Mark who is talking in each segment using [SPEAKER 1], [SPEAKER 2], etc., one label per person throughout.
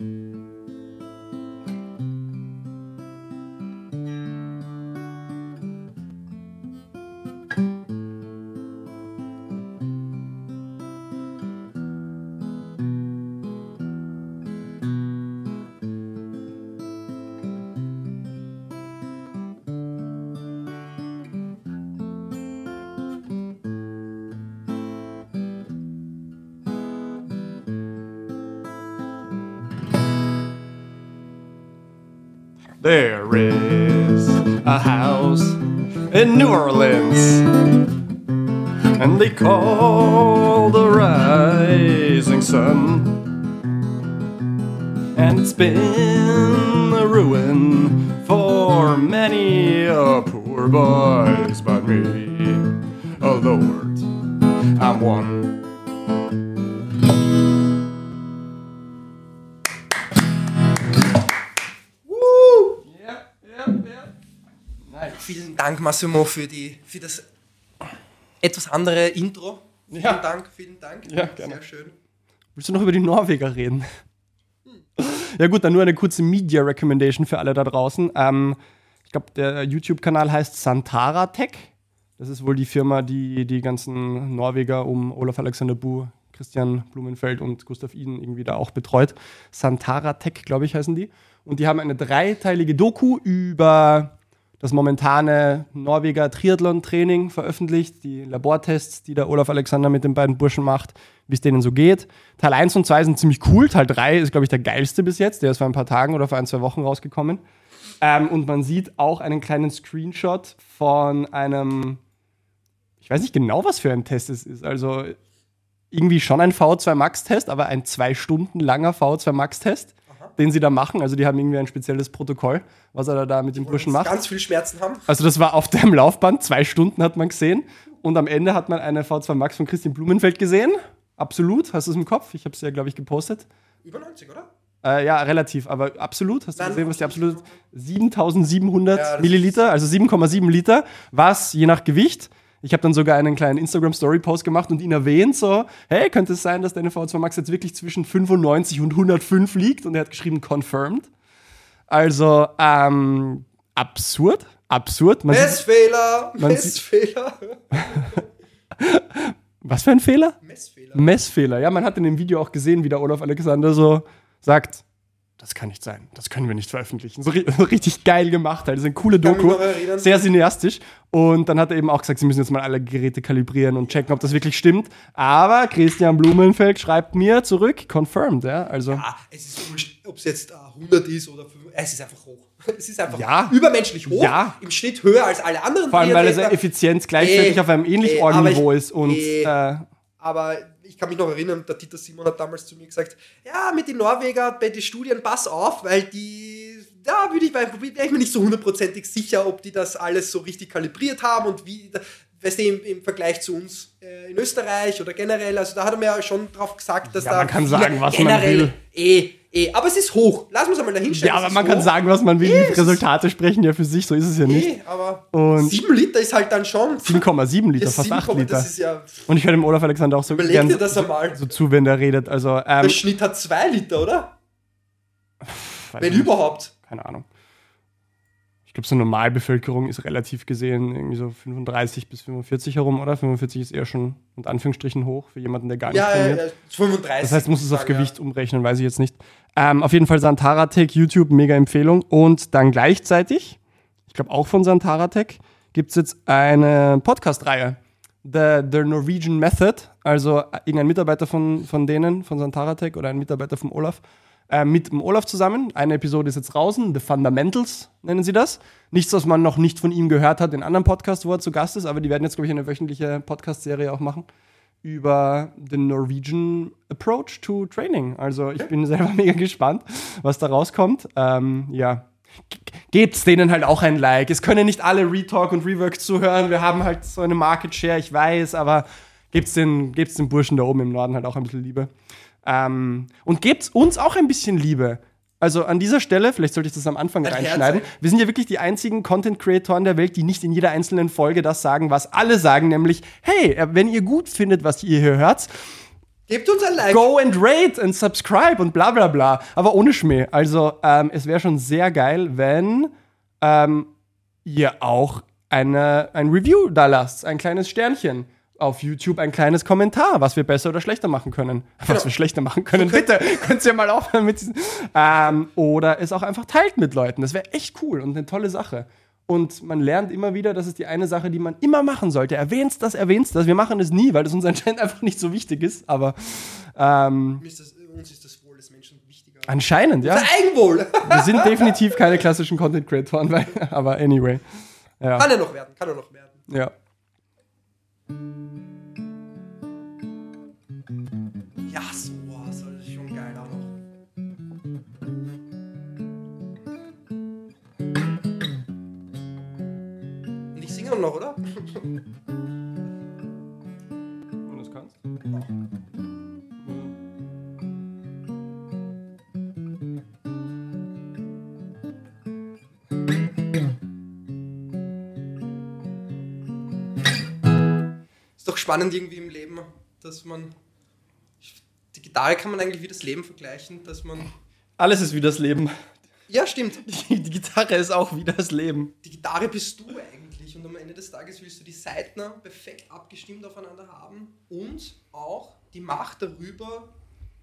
[SPEAKER 1] Mm-hmm. A house in New Orleans, and they call the rising sun. And it's been a ruin for many a poor boys, but me, oh Lord, I'm one.
[SPEAKER 2] Massimo, für, die, für das etwas andere Intro. Vielen
[SPEAKER 1] Ja.
[SPEAKER 2] Dank, vielen Dank.
[SPEAKER 1] Ja, gerne.
[SPEAKER 2] Sehr schön.
[SPEAKER 1] Willst du noch über die Norweger reden? Ja gut, dann nur eine kurze Media Recommendation für alle da draußen. Ähm, ich glaube, der YouTube-Kanal heißt Santara Tech. Das ist wohl die Firma, die die ganzen Norweger um Olaf Alexander Bu, Christian Blumenfeld und Gustav Iden irgendwie da auch betreut. Santara Tech, glaube ich, heißen die. Und die haben eine dreiteilige Doku über das momentane Norweger Triathlon-Training veröffentlicht, die Labortests, die der Olaf Alexander mit den beiden Burschen macht, wie es denen so geht. Teil 1 und 2 sind ziemlich cool. Teil 3 ist, glaube ich, der geilste bis jetzt. Der ist vor ein paar Tagen oder vor ein, zwei Wochen rausgekommen. Ähm, und man sieht auch einen kleinen Screenshot von einem, ich weiß nicht genau, was für ein Test es ist. Also irgendwie schon ein VO2 Max-Test, aber ein zwei Stunden langer VO2 Max-Test, den sie da machen. Also die haben irgendwie ein spezielles Protokoll, was er da mit den Burschen macht.
[SPEAKER 2] Ganz viel Schmerzen haben.
[SPEAKER 1] Also das war auf dem Laufband, zwei Stunden hat man gesehen. Und am Ende hat man eine V2 Max von Christian Blumenfeld gesehen. Absolut, hast du es im Kopf? Ich habe es ja, glaube ich, gepostet.
[SPEAKER 2] Über 90, oder?
[SPEAKER 1] Äh, ja, relativ, aber absolut. Hast du
[SPEAKER 2] Nein,
[SPEAKER 1] gesehen, was die
[SPEAKER 2] absolut.
[SPEAKER 1] absolut 7700
[SPEAKER 2] Ja,
[SPEAKER 1] Milliliter, also 7,7 Liter, was je nach Gewicht. Ich habe dann sogar einen kleinen Instagram-Story-Post gemacht und ihn erwähnt, so, hey, könnte es sein, dass deine V2 Max jetzt wirklich zwischen 95 und 105 liegt? Und er hat geschrieben, confirmed. Also, ähm, absurd, absurd. Man sieht,
[SPEAKER 2] Messfehler,
[SPEAKER 1] man
[SPEAKER 2] Messfehler.
[SPEAKER 1] was für ein Fehler?
[SPEAKER 2] Messfehler.
[SPEAKER 1] Messfehler. Ja, man hat in dem Video auch gesehen, wie der Olaf Alexander so sagt, das kann nicht sein, das können wir nicht veröffentlichen. So, ri- so richtig geil gemacht, halt. Das ist eine coole Doku, sehr cineastisch. Und dann hat er eben auch gesagt, sie müssen jetzt mal alle Geräte kalibrieren und checken, ob das wirklich stimmt. Aber Christian Blumenfeld schreibt mir zurück, confirmed, ja. Also,
[SPEAKER 2] Ah, es ist wurscht, ob es jetzt äh, 100 ist oder 5. Es ist einfach hoch. Es ist einfach
[SPEAKER 1] Ja.
[SPEAKER 2] übermenschlich hoch.
[SPEAKER 1] Ja.
[SPEAKER 2] Im Schnitt höher als alle anderen
[SPEAKER 1] vor allem, weil es
[SPEAKER 2] Triathleter.
[SPEAKER 1] Effizienz gleichzeitig
[SPEAKER 2] Eh,
[SPEAKER 1] auf einem ähnlich
[SPEAKER 2] eh,
[SPEAKER 1] hohen Niveau ist. Und
[SPEAKER 2] eh,
[SPEAKER 1] äh,
[SPEAKER 2] Aber ich kann mich noch erinnern, der Dieter Simon hat damals zu mir gesagt, ja, mit den Norweger bei den Studien pass auf, weil die, da würde ich, wäre ich mir nicht so hundertprozentig sicher, ob die das alles so richtig kalibriert haben und wie, weißt du, im, im Vergleich zu uns äh, in Österreich oder generell, also da hat er mir ja schon drauf gesagt, dass
[SPEAKER 1] Ja,
[SPEAKER 2] da
[SPEAKER 1] man kann sagen, was man
[SPEAKER 2] generell,
[SPEAKER 1] will.
[SPEAKER 2] Eh, eh, aber es ist hoch. Lass uns einmal dahinstellen.
[SPEAKER 1] ja, aber man kann
[SPEAKER 2] hoch.
[SPEAKER 1] sagen, was man will.
[SPEAKER 2] Eh,
[SPEAKER 1] Die
[SPEAKER 2] es-
[SPEAKER 1] Resultate sprechen ja für sich, so ist es ja nicht.
[SPEAKER 2] Eh, aber
[SPEAKER 1] Und-
[SPEAKER 2] 7 Liter ist halt dann schon.
[SPEAKER 1] 7,7 Liter, fast 8
[SPEAKER 2] 7,
[SPEAKER 1] Liter.
[SPEAKER 2] Das ist ja,
[SPEAKER 1] Und ich höre dem Olaf Alexander auch so
[SPEAKER 2] überleg
[SPEAKER 1] gern
[SPEAKER 2] dir das einmal.
[SPEAKER 1] so zu, wenn der redet. Also, ähm,
[SPEAKER 2] Der Schnitt hat 2 Liter, oder? Wenn
[SPEAKER 1] nicht,
[SPEAKER 2] überhaupt.
[SPEAKER 1] keine Ahnung. Ich glaube, so Normalbevölkerung ist relativ gesehen irgendwie so 35 bis 45 herum, oder? 45 ist eher schon mit Anführungsstrichen hoch für jemanden, der gar nicht
[SPEAKER 2] Ja, ja,
[SPEAKER 1] trainiert.
[SPEAKER 2] ja, 35.
[SPEAKER 1] Das heißt, muss es auf
[SPEAKER 2] sagen,
[SPEAKER 1] Gewicht umrechnen, weiß ich jetzt nicht. Ähm, auf jeden Fall Santaratech, YouTube, mega Empfehlung. Und dann gleichzeitig, ich glaube auch von Santaratech, gibt es jetzt eine Podcast-Reihe. The, The Norwegian Method, also irgendein Mitarbeiter von, von denen, von Santaratech oder ein Mitarbeiter vom Olaf, äh, mit dem Olaf zusammen. Eine Episode ist jetzt draußen, The Fundamentals nennen sie das. Nichts, was man noch nicht von ihm gehört hat in anderen Podcasts, wo er zu Gast ist, aber die werden jetzt, glaube ich, eine wöchentliche Podcast-Serie auch machen über den Norwegian Approach to Training. Also ich bin selber mega gespannt, was da rauskommt. Ähm, ja, G- gebt's denen halt auch ein Like. Es können nicht alle Retalk und Rework zuhören. Wir haben halt so eine Market Share, ich weiß, aber gebt's den, gebt's den Burschen da oben im Norden halt auch ein bisschen Liebe. Ähm, und gebt's uns auch ein bisschen Liebe. Also an dieser Stelle, vielleicht sollte ich das am Anfang
[SPEAKER 2] Ein
[SPEAKER 1] reinschneiden. Wir sind ja wirklich die einzigen Content-Creatoren der Welt, die nicht in jeder einzelnen Folge das sagen, was alle sagen, nämlich, hey, äh, wenn ihr gut findet, was ihr hier hört,
[SPEAKER 2] Gebt uns ein Like.
[SPEAKER 1] Go and rate and subscribe und bla bla bla. Aber ohne Schmäh. Also, ähm, es wäre schon sehr geil, wenn ähm, ihr auch eine, ein Review da lasst, ein kleines Sternchen. Auf YouTube ein kleines Kommentar, was wir besser oder schlechter machen können. Was
[SPEAKER 2] Genau.
[SPEAKER 1] wir schlechter machen können, bitte. Könnt ihr mal aufhören mit diesen. Ähm, oder es auch einfach teilt mit Leuten. Das wäre echt cool und eine tolle Sache. Und man lernt immer wieder, das ist die eine Sache, die man immer machen sollte. Erwähnst das, erwähnst das. Wir machen es nie, weil das uns anscheinend einfach nicht so wichtig ist. Aber ähm,
[SPEAKER 2] ist das, uns ist das Wohl des Menschen wichtiger.
[SPEAKER 1] anscheinend, ja.
[SPEAKER 2] Das Eigenwohl.
[SPEAKER 1] Wir sind definitiv keine klassischen Content-Creatoren, weil, aber anyway. Ja.
[SPEAKER 2] Kann er noch werden, kann er noch werden.
[SPEAKER 1] ja.
[SPEAKER 2] Ja, so, wow, so, das ist schon geil auch noch. Und ich singe noch, oder?
[SPEAKER 1] Wenn du es kannst.
[SPEAKER 2] Ist spannend irgendwie im Leben, dass man. Die Gitarre kann man eigentlich wie das Leben vergleichen, dass man.
[SPEAKER 1] Alles ist wie das Leben.
[SPEAKER 2] Ja, stimmt.
[SPEAKER 1] Die, die Gitarre ist auch wie das Leben.
[SPEAKER 2] Die Gitarre bist du eigentlich und am Ende des Tages willst du die Saiten perfekt abgestimmt aufeinander haben und auch die Macht darüber,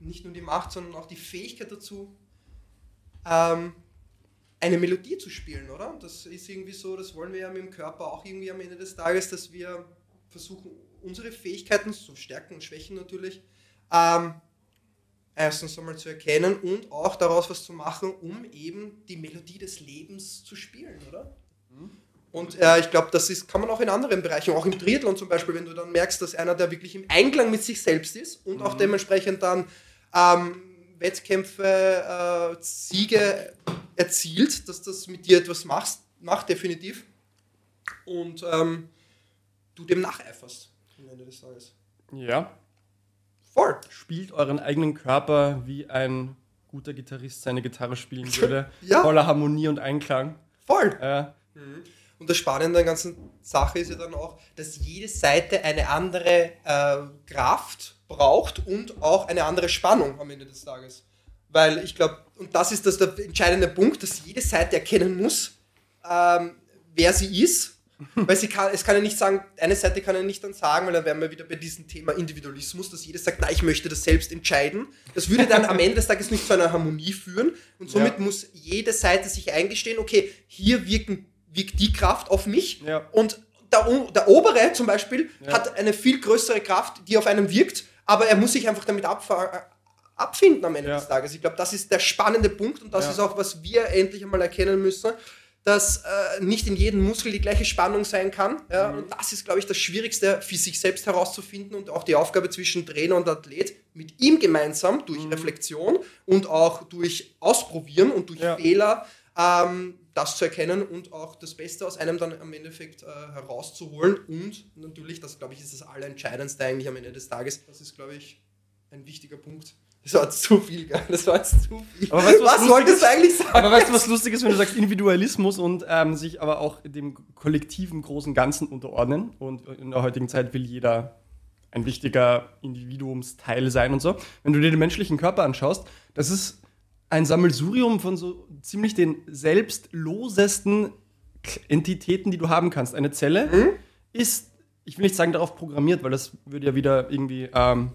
[SPEAKER 2] nicht nur die Macht, sondern auch die Fähigkeit dazu, ähm, eine Melodie zu spielen, oder? Das ist irgendwie so, das wollen wir ja mit dem Körper auch irgendwie am Ende des Tages, dass wir versuchen, unsere Fähigkeiten, so Stärken und Schwächen natürlich, ähm, erstens einmal zu erkennen und auch daraus was zu machen, um eben die Melodie des Lebens zu spielen, oder? Und äh, ich glaube, das ist, kann man auch in anderen Bereichen, auch im Triathlon zum Beispiel, wenn du dann merkst, dass einer, der wirklich im Einklang mit sich selbst ist und auch dementsprechend dann ähm, Wettkämpfe, äh, Siege erzielt, dass das mit dir etwas machst, macht definitiv. Und ähm, du dem nacheiferst am Ende des Tages.
[SPEAKER 1] Ja.
[SPEAKER 2] Voll.
[SPEAKER 1] Spielt euren eigenen Körper, wie ein guter Gitarrist seine Gitarre spielen würde.
[SPEAKER 2] Ja.
[SPEAKER 1] Voller Harmonie und Einklang.
[SPEAKER 2] Voll.
[SPEAKER 1] Äh,
[SPEAKER 2] Und das Spannende an der ganzen Sache ist ja dann auch, dass jede Seite eine andere äh, Kraft braucht und auch eine andere Spannung am Ende des Tages. Weil ich glaube, und das ist das der entscheidende Punkt, dass jede Seite erkennen muss, ähm, wer sie ist. Weil sie kann, es kann ja nicht sagen, eine Seite kann ja nicht dann sagen, weil dann wären wir wieder bei diesem Thema Individualismus, dass jeder sagt, na, ich möchte das selbst entscheiden. Das würde dann am Ende des Tages nicht zu einer Harmonie führen. Und somit
[SPEAKER 1] Ja.
[SPEAKER 2] muss jede Seite sich eingestehen, okay, hier wirken, wirkt die Kraft auf mich
[SPEAKER 1] Ja.
[SPEAKER 2] und der, der obere zum Beispiel
[SPEAKER 1] Ja.
[SPEAKER 2] hat eine viel größere Kraft, die auf einem wirkt, aber er muss sich einfach damit abfinden am Ende des Tages. Ich glaube, das ist der spannende Punkt und das ist auch, was wir endlich einmal erkennen müssen, dass äh, nicht in jedem Muskel die gleiche Spannung sein kann. Ja?
[SPEAKER 1] Mhm.
[SPEAKER 2] Und das ist, glaube ich, das Schwierigste für sich selbst herauszufinden und auch die Aufgabe zwischen Trainer und Athlet mit ihm gemeinsam durch
[SPEAKER 1] Mhm.
[SPEAKER 2] Reflexion und auch durch Ausprobieren und durch
[SPEAKER 1] Ja.
[SPEAKER 2] Fehler ähm, das zu erkennen und auch das Beste aus einem dann am Endeffekt äh, herauszuholen. Und natürlich, das glaube ich, ist das Allerentscheidendste eigentlich am Ende des Tages. Das ist, glaube ich, ein wichtiger Punkt. Das war zu viel, gell? Das war jetzt zu viel.
[SPEAKER 1] Aber weißt was
[SPEAKER 2] was wolltest du eigentlich sagen?
[SPEAKER 1] Aber weißt du, was lustig ist, wenn du sagst Individualismus und ähm, sich aber auch dem kollektiven großen Ganzen unterordnen? Und in der heutigen Zeit will jeder ein wichtiger Individuumsteil sein und so. Wenn du dir den menschlichen Körper anschaust, das ist ein Sammelsurium von so ziemlich den selbstlosesten Entitäten, die du haben kannst. Eine Zelle ist, ich will nicht sagen darauf programmiert, weil das würde ja wieder irgendwie ähm,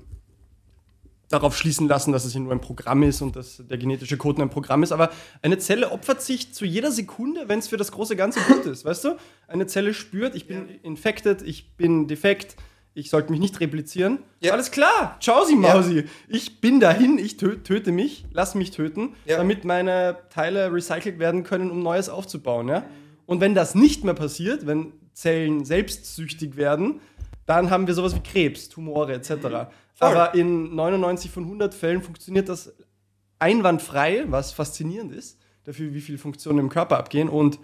[SPEAKER 1] darauf schließen lassen, dass es ja nur ein Programm ist und dass der genetische Code nur ein Programm ist. Aber eine Zelle opfert sich zu jeder Sekunde, wenn es für das große Ganze gut ist. Weißt du? Eine Zelle spürt, ich bin infected, ich bin defekt, ich sollte mich nicht replizieren.
[SPEAKER 2] Ja.
[SPEAKER 1] Alles klar, ciao sie Mausi. Ich bin dahin, ich tö töte mich, lass mich töten,
[SPEAKER 2] Ja.
[SPEAKER 1] damit meine Teile recycelt werden können, um Neues aufzubauen. Ja? Und wenn das nicht mehr passiert, wenn Zellen selbstsüchtig werden, dann haben wir sowas wie Krebs, Tumore etc. Aber in 99 von 100 Fällen funktioniert das einwandfrei, was faszinierend ist, dafür, wie viele Funktionen im Körper abgehen. Und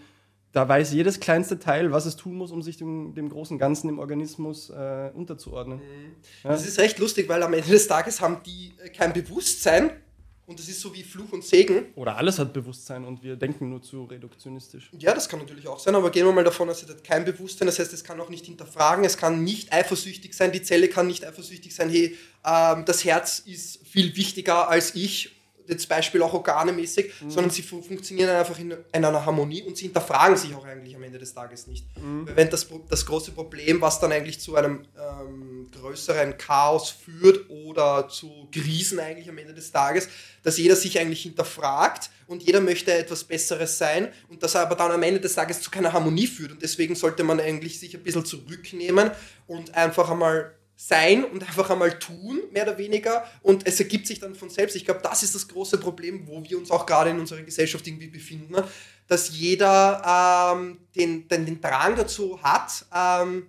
[SPEAKER 1] da weiß jedes kleinste Teil, was es tun muss, um sich dem, dem großen Ganzen im Organismus äh, unterzuordnen.
[SPEAKER 2] Das ist recht lustig, weil am Ende des Tages haben die äh, kein Bewusstsein Und das ist so wie Fluch und Segen.
[SPEAKER 1] Oder alles hat Bewusstsein und wir denken nur zu reduktionistisch.
[SPEAKER 2] Ja, das kann natürlich auch sein, aber gehen wir mal davon aus, es hat kein Bewusstsein. Das heißt, es kann auch nicht hinterfragen, es kann nicht eifersüchtig sein, die Zelle kann nicht eifersüchtig sein, hey, ähm, das Herz ist viel wichtiger als ich jetzt Beispiel auch organemäßig, mhm. sondern sie fun funktionieren einfach in, in, einer Harmonie und sie hinterfragen sich auch eigentlich am Ende des Tages nicht. Mhm. Wenn das, das große Problem, was dann eigentlich zu einem ähm, größeren Chaos führt oder zu Krisen eigentlich am Ende des Tages, dass jeder sich eigentlich hinterfragt und jeder möchte etwas Besseres sein und das aber dann am Ende des Tages zu keiner Harmonie führt und deswegen sollte man eigentlich sich ein bisschen zurücknehmen und einfach einmal sein und einfach einmal tun, mehr oder weniger. Und es ergibt sich dann von selbst. Ich glaube, das ist das große Problem, wo wir uns auch gerade in unserer Gesellschaft irgendwie befinden, dass jeder ähm, den, den, den Drang dazu hat, ähm,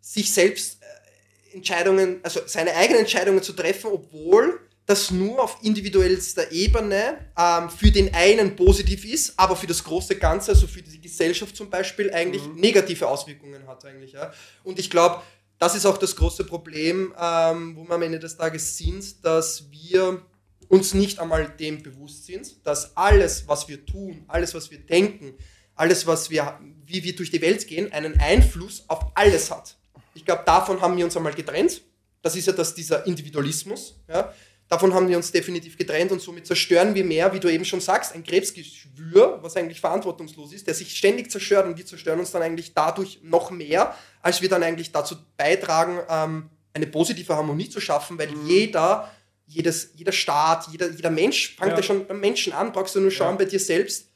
[SPEAKER 2] sich selbst äh, Entscheidungen, also seine eigenen Entscheidungen zu treffen, obwohl das nur auf individuellster Ebene ähm, für den einen positiv ist, aber für das große Ganze, also für die Gesellschaft zum Beispiel, eigentlich mhm. negative Auswirkungen hat eigentlich. Ja. Und ich glaube, das ist auch das große Problem, ähm, wo wir am Ende des Tages sind, dass wir uns nicht einmal dem bewusst sind, dass alles, was wir tun, alles, was wir denken, alles, was wir, wie wir durch die Welt gehen, einen Einfluss auf alles hat. Ich glaube, davon haben wir uns einmal getrennt. Das ist ja das, dieser Individualismus. Ja? Davon haben wir uns definitiv getrennt und somit zerstören wir mehr, wie du eben schon sagst, ein Krebsgeschwür, was eigentlich verantwortungslos ist, der sich ständig zerstört und wir zerstören uns dann eigentlich dadurch noch mehr, als wir dann eigentlich dazu beitragen, ähm, eine positive Harmonie zu schaffen, weil mhm. jeder, jedes, jeder Staat, jeder, jeder Mensch, fängt ja. ja schon beim Menschen an, brauchst du nur schauen ja. bei dir selbst,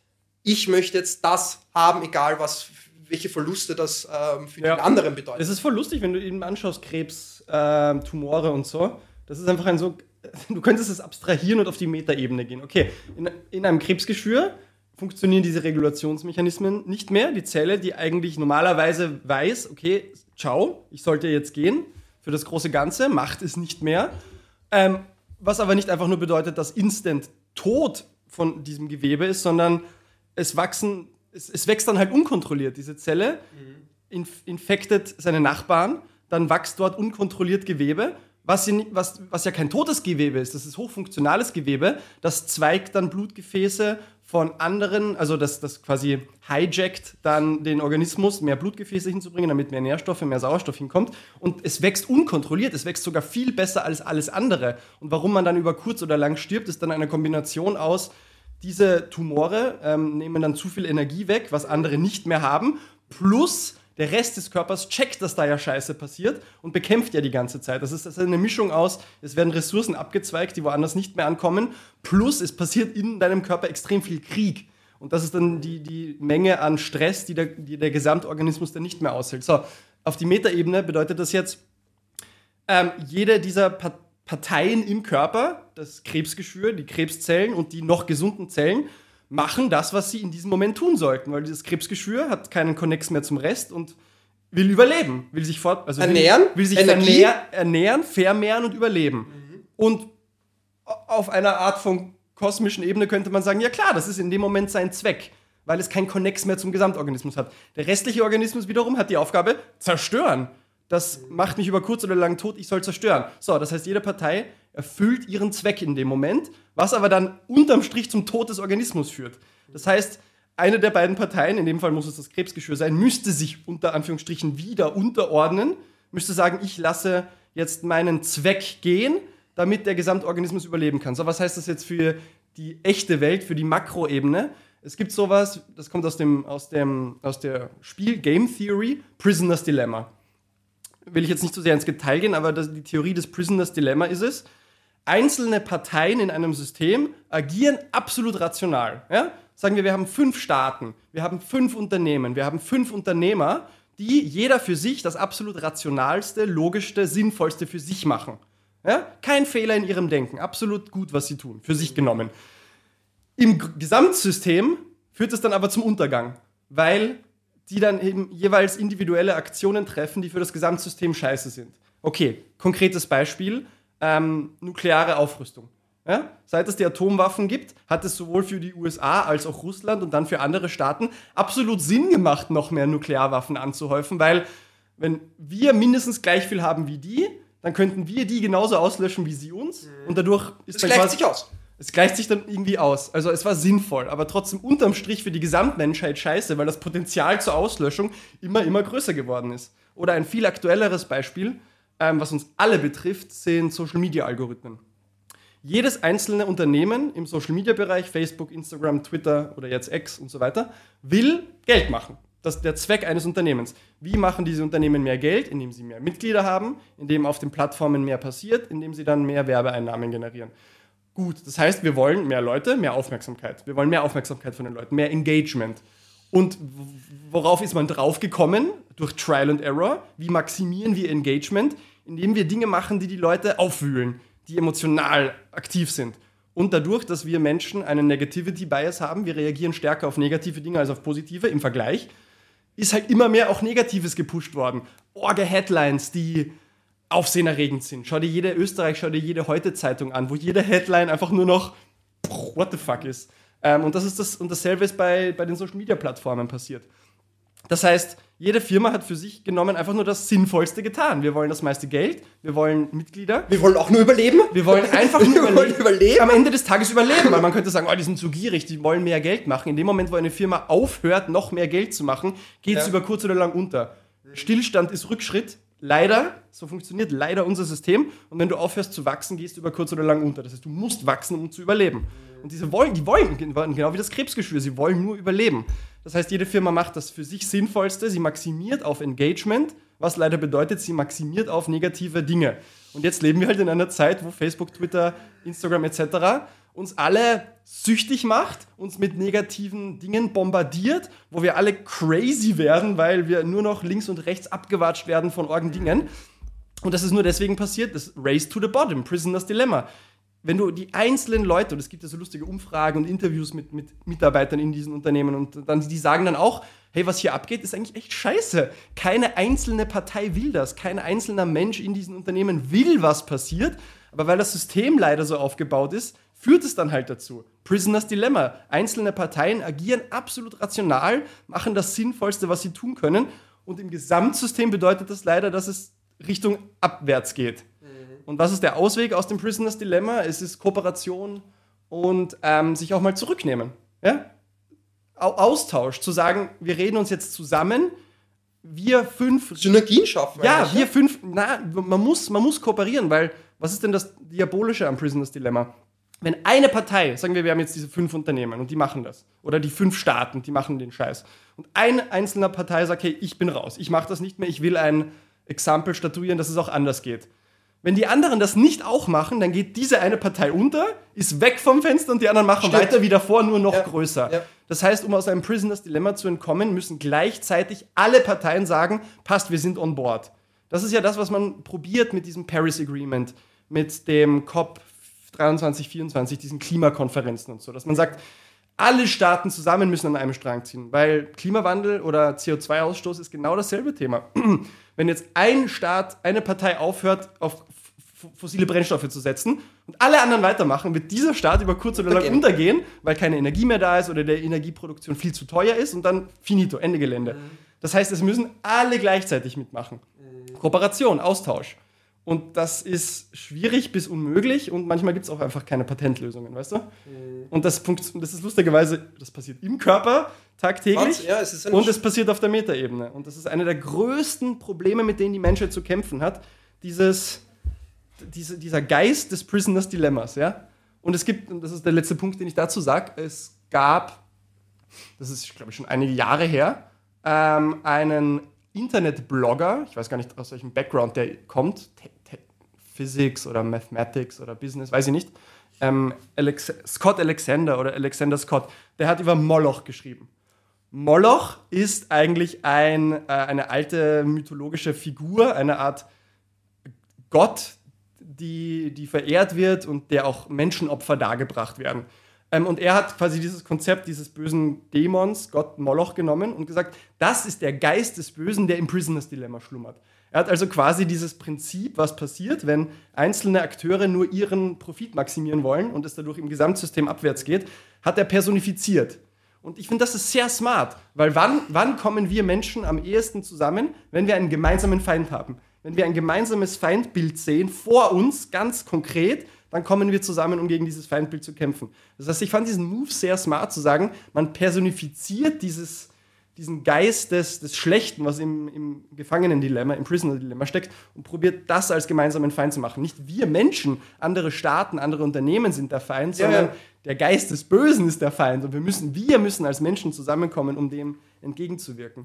[SPEAKER 2] ich möchte jetzt das haben, egal was, welche Verluste das ähm, für ja. den anderen bedeutet.
[SPEAKER 1] Es ist voll lustig, wenn du eben anschaust, Krebs, äh, Tumore und so. Das ist einfach ein so du könntest es abstrahieren und auf die Metaebene gehen. Okay, in, in einem Krebsgeschwür funktionieren diese Regulationsmechanismen nicht mehr. Die Zelle, die eigentlich normalerweise weiß, okay, ciao, ich sollte jetzt gehen für das große Ganze, macht es nicht mehr. Ähm, was aber nicht einfach nur bedeutet, dass instant Tod von diesem Gewebe ist, sondern es wachsen, es, es wächst dann halt unkontrolliert. Diese Zelle mhm. inf infektet seine Nachbarn, dann wächst dort unkontrolliert Gewebe was, was, was ja kein totes Gewebe ist, das ist hochfunktionales Gewebe, das zweigt dann Blutgefäße von anderen, also das, das quasi hijackt dann den Organismus, mehr Blutgefäße hinzubringen, damit mehr Nährstoffe, mehr Sauerstoff hinkommt. Und es wächst unkontrolliert, es wächst sogar viel besser als alles andere. Und warum man dann über kurz oder lang stirbt, ist dann eine Kombination aus, diese Tumore ähm, nehmen dann zu viel Energie weg, was andere nicht mehr haben, plus der Rest des Körpers checkt, dass da ja Scheiße passiert und bekämpft ja die ganze Zeit. Das ist, ist eine Mischung aus, es werden Ressourcen abgezweigt, die woanders nicht mehr ankommen, plus es passiert in deinem Körper extrem viel Krieg. Und das ist dann die, die Menge an Stress, die der, die der Gesamtorganismus dann nicht mehr aushält. So, auf die Metaebene bedeutet das jetzt, ähm, jede dieser Parteien im Körper, das Krebsgeschwür, die Krebszellen und die noch gesunden Zellen, machen das, was sie in diesem Moment tun sollten, weil dieses Krebsgeschwür hat keinen Connex mehr zum Rest und will überleben, will sich fort,
[SPEAKER 2] also ernähren,
[SPEAKER 1] will, will sich ernähr, ernähren, vermehren und überleben. Mhm. Und auf einer Art von kosmischen Ebene könnte man sagen, ja klar, das ist in dem Moment sein Zweck, weil es keinen Connex mehr zum Gesamtorganismus hat. Der restliche Organismus wiederum hat die Aufgabe, zerstören. Das macht mich über kurz oder lang tot, ich soll zerstören. So, das heißt, jede Partei erfüllt ihren Zweck in dem Moment, was aber dann unterm Strich zum Tod des Organismus führt. Das heißt, eine der beiden Parteien, in dem Fall muss es das Krebsgeschwür sein, müsste sich unter Anführungsstrichen wieder unterordnen, müsste sagen, ich lasse jetzt meinen Zweck gehen, damit der Gesamtorganismus überleben kann. So, was heißt das jetzt für die echte Welt, für die Makroebene? Es gibt sowas, das kommt aus, dem, aus, dem, aus der Spiel Game Theory, Prisoner's Dilemma. Will ich jetzt nicht so sehr ins Detail gehen, aber das, die Theorie des Prisoner's Dilemma ist es, einzelne Parteien in einem System agieren absolut rational. Ja? Sagen wir, wir haben fünf Staaten, wir haben fünf Unternehmen, wir haben fünf Unternehmer, die jeder für sich das absolut rationalste, logischste, sinnvollste für sich machen. Ja? Kein Fehler in ihrem Denken, absolut gut, was sie tun, für sich genommen. Im Gesamtsystem führt es dann aber zum Untergang, weil die dann eben jeweils individuelle Aktionen treffen, die für das Gesamtsystem scheiße sind. Okay, konkretes Beispiel ähm, nukleare Aufrüstung. Ja? Seit es die Atomwaffen gibt, hat es sowohl für die USA als auch Russland und dann für andere Staaten absolut Sinn gemacht, noch mehr Nuklearwaffen anzuhäufen, weil wenn wir mindestens gleich viel haben wie die, dann könnten wir die genauso auslöschen wie sie uns. Mhm. Und dadurch
[SPEAKER 2] ist das gleicht sich aus.
[SPEAKER 1] Es gleicht sich dann irgendwie aus. Also es war sinnvoll, aber trotzdem unterm Strich für die Gesamtmenschheit scheiße, weil das Potenzial zur Auslöschung immer, immer größer geworden ist. Oder ein viel aktuelleres Beispiel, ähm, was uns alle betrifft, sind Social-Media-Algorithmen. Jedes einzelne Unternehmen im Social-Media-Bereich, Facebook, Instagram, Twitter oder jetzt X und so weiter, will Geld machen. Das ist der Zweck eines Unternehmens. Wie machen diese Unternehmen mehr Geld? Indem sie mehr Mitglieder haben, indem auf den Plattformen mehr passiert, indem sie dann mehr Werbeeinnahmen generieren. Gut, das heißt, wir wollen mehr Leute, mehr Aufmerksamkeit. Wir wollen mehr Aufmerksamkeit von den Leuten, mehr Engagement. Und worauf ist man draufgekommen? Durch Trial and Error. Wie maximieren wir Engagement? Indem wir Dinge machen, die die Leute aufwühlen, die emotional aktiv sind. Und dadurch, dass wir Menschen einen Negativity Bias haben, wir reagieren stärker auf negative Dinge als auf positive im Vergleich, ist halt immer mehr auch Negatives gepusht worden. Orge Headlines, die aufsehenerregend sind. Schau dir jede Österreich, schau dir jede Heute-Zeitung an, wo jede Headline einfach nur noch what the fuck ist. Ähm, und das ist das, und dasselbe ist bei, bei den Social-Media-Plattformen passiert. Das heißt, jede Firma hat für sich genommen einfach nur das Sinnvollste getan. Wir wollen das meiste Geld, wir wollen Mitglieder.
[SPEAKER 2] Wir wollen auch nur überleben.
[SPEAKER 1] Wir wollen einfach nur
[SPEAKER 2] Wir wollen überleben.
[SPEAKER 1] Am Ende des Tages überleben, weil man könnte sagen, oh, die sind zu gierig, die wollen mehr Geld machen. In dem Moment, wo eine Firma aufhört, noch mehr Geld zu machen, geht es
[SPEAKER 2] Ja.
[SPEAKER 1] über kurz oder lang unter. Stillstand ist Rückschritt. Leider, so funktioniert leider unser System. Und wenn du aufhörst zu wachsen, gehst du über kurz oder lang unter. Das heißt, du musst wachsen, um zu überleben. Und diese wollen, die wollen, genau wie das Krebsgeschwür, sie wollen nur überleben. Das heißt, jede Firma macht das für sich Sinnvollste. Sie maximiert auf Engagement, was leider bedeutet, sie maximiert auf negative Dinge. Und jetzt leben wir halt in einer Zeit, wo Facebook, Twitter, Instagram etc. uns alle süchtig macht, uns mit negativen Dingen bombardiert, wo wir alle crazy werden, weil wir nur noch links und rechts abgewatscht werden von orgen Dingen. Und das ist nur deswegen passiert, das Race to the Bottom, Prisoner's Dilemma. Wenn du die einzelnen Leute, und es gibt ja so lustige Umfragen und Interviews mit, mit Mitarbeitern in diesen Unternehmen, und dann, die sagen dann auch, hey, was hier abgeht, ist eigentlich echt scheiße. Keine einzelne Partei will das, kein einzelner Mensch in diesen Unternehmen will, was passiert, aber weil das System leider so aufgebaut ist, führt es dann halt dazu. Prisoners Dilemma. Einzelne Parteien agieren absolut rational, machen das Sinnvollste, was sie tun können, und im Gesamtsystem bedeutet das leider, dass es Richtung abwärts geht. Und was ist der Ausweg aus dem Prisoners Dilemma? Es ist Kooperation und ähm, sich auch mal zurücknehmen. Ja? Au Austausch, zu sagen, wir reden uns jetzt zusammen, wir fünf.
[SPEAKER 2] Synergien schaffen.
[SPEAKER 1] Ja,
[SPEAKER 2] eigentlich,
[SPEAKER 1] wir fünf. Na, man muss, man muss kooperieren, weil was ist denn das Diabolische am Prisoners Dilemma? Wenn eine Partei, sagen wir, wir haben jetzt diese fünf Unternehmen und die machen das, oder die fünf Staaten, die machen den Scheiß, und eine einzelne Partei sagt, hey, ich bin raus, ich mache das nicht mehr, ich will ein Exempel statuieren, dass es auch anders geht. Wenn die anderen das nicht auch machen, dann geht diese eine Partei unter, ist weg vom Fenster und die anderen machen
[SPEAKER 2] Stimmt.
[SPEAKER 1] weiter wie davor, nur noch
[SPEAKER 2] Ja,
[SPEAKER 1] größer.
[SPEAKER 2] ja.
[SPEAKER 1] Das heißt, um aus einem Prisoners Dilemma zu entkommen, müssen gleichzeitig alle Parteien sagen, passt, wir sind on board. Das ist ja das, was man probiert mit diesem Paris Agreement, mit dem COP 23, 24, diesen Klimakonferenzen und so, dass man sagt, alle Staaten zusammen müssen an einem Strang ziehen, weil Klimawandel oder CO2-Ausstoß ist genau dasselbe Thema. Wenn jetzt ein Staat, eine Partei aufhört, auf fossile Brennstoffe zu setzen und alle anderen weitermachen, wird dieser Staat über kurz oder lang
[SPEAKER 2] Untergehen.
[SPEAKER 1] untergehen, weil keine Energie mehr da ist oder der Energieproduktion viel zu teuer ist und dann finito, Ende Gelände. Das heißt, es müssen alle gleichzeitig mitmachen. Kooperation, Austausch. Und das ist schwierig bis unmöglich und manchmal gibt es auch einfach keine Patentlösungen, weißt du? Und das, das ist lustigerweise, das passiert im Körper tagtäglich
[SPEAKER 2] ja, es
[SPEAKER 1] und es passiert auf der Metaebene. Und das ist eine der größten Probleme, mit denen die Menschheit zu kämpfen hat. Dieses, diese, dieser Geist des Prisoners Dilemmas, ja? Und es gibt, und das ist der letzte Punkt, den ich dazu sage, es gab, das ist, glaube ich, schon einige Jahre her, ähm, einen Internetblogger, ich weiß gar nicht, aus welchem Background der kommt, Physics oder Mathematics oder Business, weiß ich nicht, ähm, Alex Scott Alexander oder Alexander Scott, der hat über Moloch geschrieben. Moloch ist eigentlich ein, äh, eine alte mythologische Figur, eine Art Gott, die, die verehrt wird und der auch Menschenopfer dargebracht werden. Ähm, und er hat quasi dieses Konzept dieses bösen Dämons, Gott Moloch, genommen und gesagt, das ist der Geist des Bösen, der im Prisoners Dilemma schlummert. Er hat also quasi dieses Prinzip, was passiert, wenn einzelne Akteure nur ihren Profit maximieren wollen und es dadurch im Gesamtsystem abwärts geht, hat er personifiziert. Und ich finde, das ist sehr smart, weil wann, wann kommen wir Menschen am ehesten zusammen, wenn wir einen gemeinsamen Feind haben? Wenn wir ein gemeinsames Feindbild sehen vor uns, ganz konkret, dann kommen wir zusammen, um gegen dieses Feindbild zu kämpfen. Das heißt, ich fand diesen Move sehr smart zu sagen, man personifiziert dieses, diesen Geist des, des Schlechten, was im, im Gefangenen-Dilemma, im Prisoner-Dilemma steckt, und probiert das als gemeinsamen Feind zu machen. Nicht wir Menschen, andere Staaten, andere Unternehmen sind der Feind,
[SPEAKER 2] Ja,
[SPEAKER 1] sondern
[SPEAKER 2] ja.
[SPEAKER 1] der Geist des Bösen ist der Feind. Und wir müssen, wir müssen als Menschen zusammenkommen, um dem entgegenzuwirken.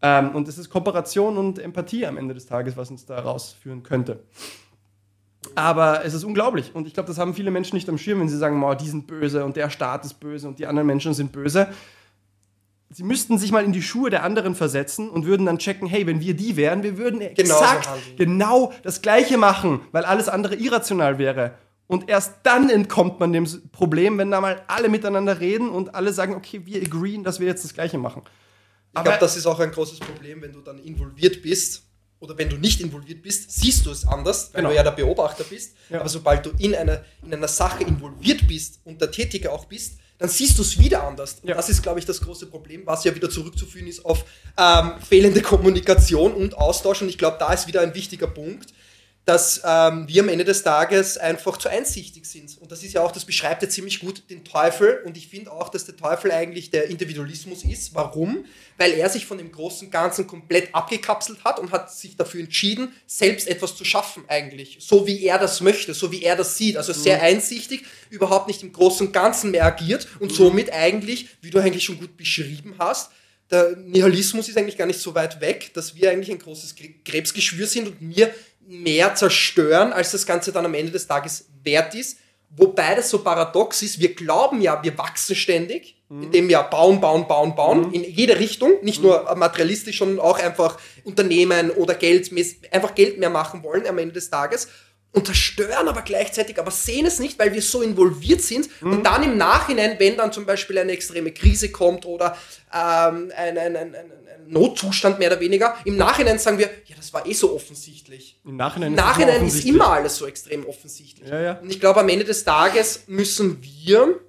[SPEAKER 1] Ähm, und es ist Kooperation und Empathie am Ende des Tages, was uns da rausführen könnte. Aber es ist unglaublich. Und ich glaube, das haben viele Menschen nicht am Schirm, wenn sie sagen, "Boah, die sind böse und der Staat ist böse und die anderen Menschen sind böse. Sie müssten sich mal in die Schuhe der anderen versetzen und würden dann checken, hey, wenn wir die wären, wir würden
[SPEAKER 2] Genauso
[SPEAKER 1] exakt
[SPEAKER 2] handeln.
[SPEAKER 1] genau das Gleiche machen, weil alles andere irrational wäre. Und erst dann entkommt man dem Problem, wenn da mal alle miteinander reden und alle sagen, okay, wir agreeen, dass wir jetzt das Gleiche machen.
[SPEAKER 2] Ich glaube, das ist auch ein großes Problem, wenn du dann involviert bist oder wenn du nicht involviert bist, siehst du es anders, weil
[SPEAKER 1] Genau.
[SPEAKER 2] du ja der Beobachter bist.
[SPEAKER 1] Ja.
[SPEAKER 2] Aber sobald du in einer, in einer Sache involviert bist und der Tätige auch bist, dann siehst du es wieder anders. Und
[SPEAKER 1] Ja.
[SPEAKER 2] das ist, glaube ich, das große Problem, was ja wieder zurückzuführen ist auf ähm, fehlende Kommunikation und Austausch. Und ich glaube, da ist wieder ein wichtiger Punkt, dass ähm, wir am Ende des Tages einfach zu einsichtig sind. Und das ist ja auch, das beschreibt ja ziemlich gut den Teufel. Und ich finde auch, dass der Teufel eigentlich der Individualismus ist. Warum? Weil er sich von dem großen Ganzen komplett abgekapselt hat und hat sich dafür entschieden, selbst etwas zu schaffen eigentlich. So wie er das möchte, so wie er das sieht. Also sehr einsichtig, überhaupt nicht im großen Ganzen mehr agiert und somit eigentlich, wie du eigentlich schon gut beschrieben hast, der Nihilismus ist eigentlich gar nicht so weit weg, dass wir eigentlich ein großes Kre- Krebsgeschwür sind und wir mehr zerstören, als das Ganze dann am Ende des Tages wert ist. Wobei das so paradox ist, wir glauben ja, wir wachsen ständig, indem wir bauen, bauen, bauen, bauen, in jede Richtung, nicht nur materialistisch, sondern auch einfach Unternehmen oder Geld, einfach Geld mehr machen wollen am Ende des Tages und zerstören aber gleichzeitig, aber sehen es nicht, weil wir so involviert sind. Und dann im Nachhinein, wenn dann zum Beispiel eine extreme Krise kommt oder ähm, ein, ein, ein, ein, Notzustand mehr oder weniger, im Nachhinein sagen wir, ja, das war eh so offensichtlich.
[SPEAKER 1] Im Nachhinein,
[SPEAKER 2] Im
[SPEAKER 1] ist
[SPEAKER 2] Nachhinein ist
[SPEAKER 1] offensichtlich.
[SPEAKER 2] immer alles so extrem offensichtlich.
[SPEAKER 1] Ja, ja.
[SPEAKER 2] Und ich glaube, am Ende des Tages müssen wir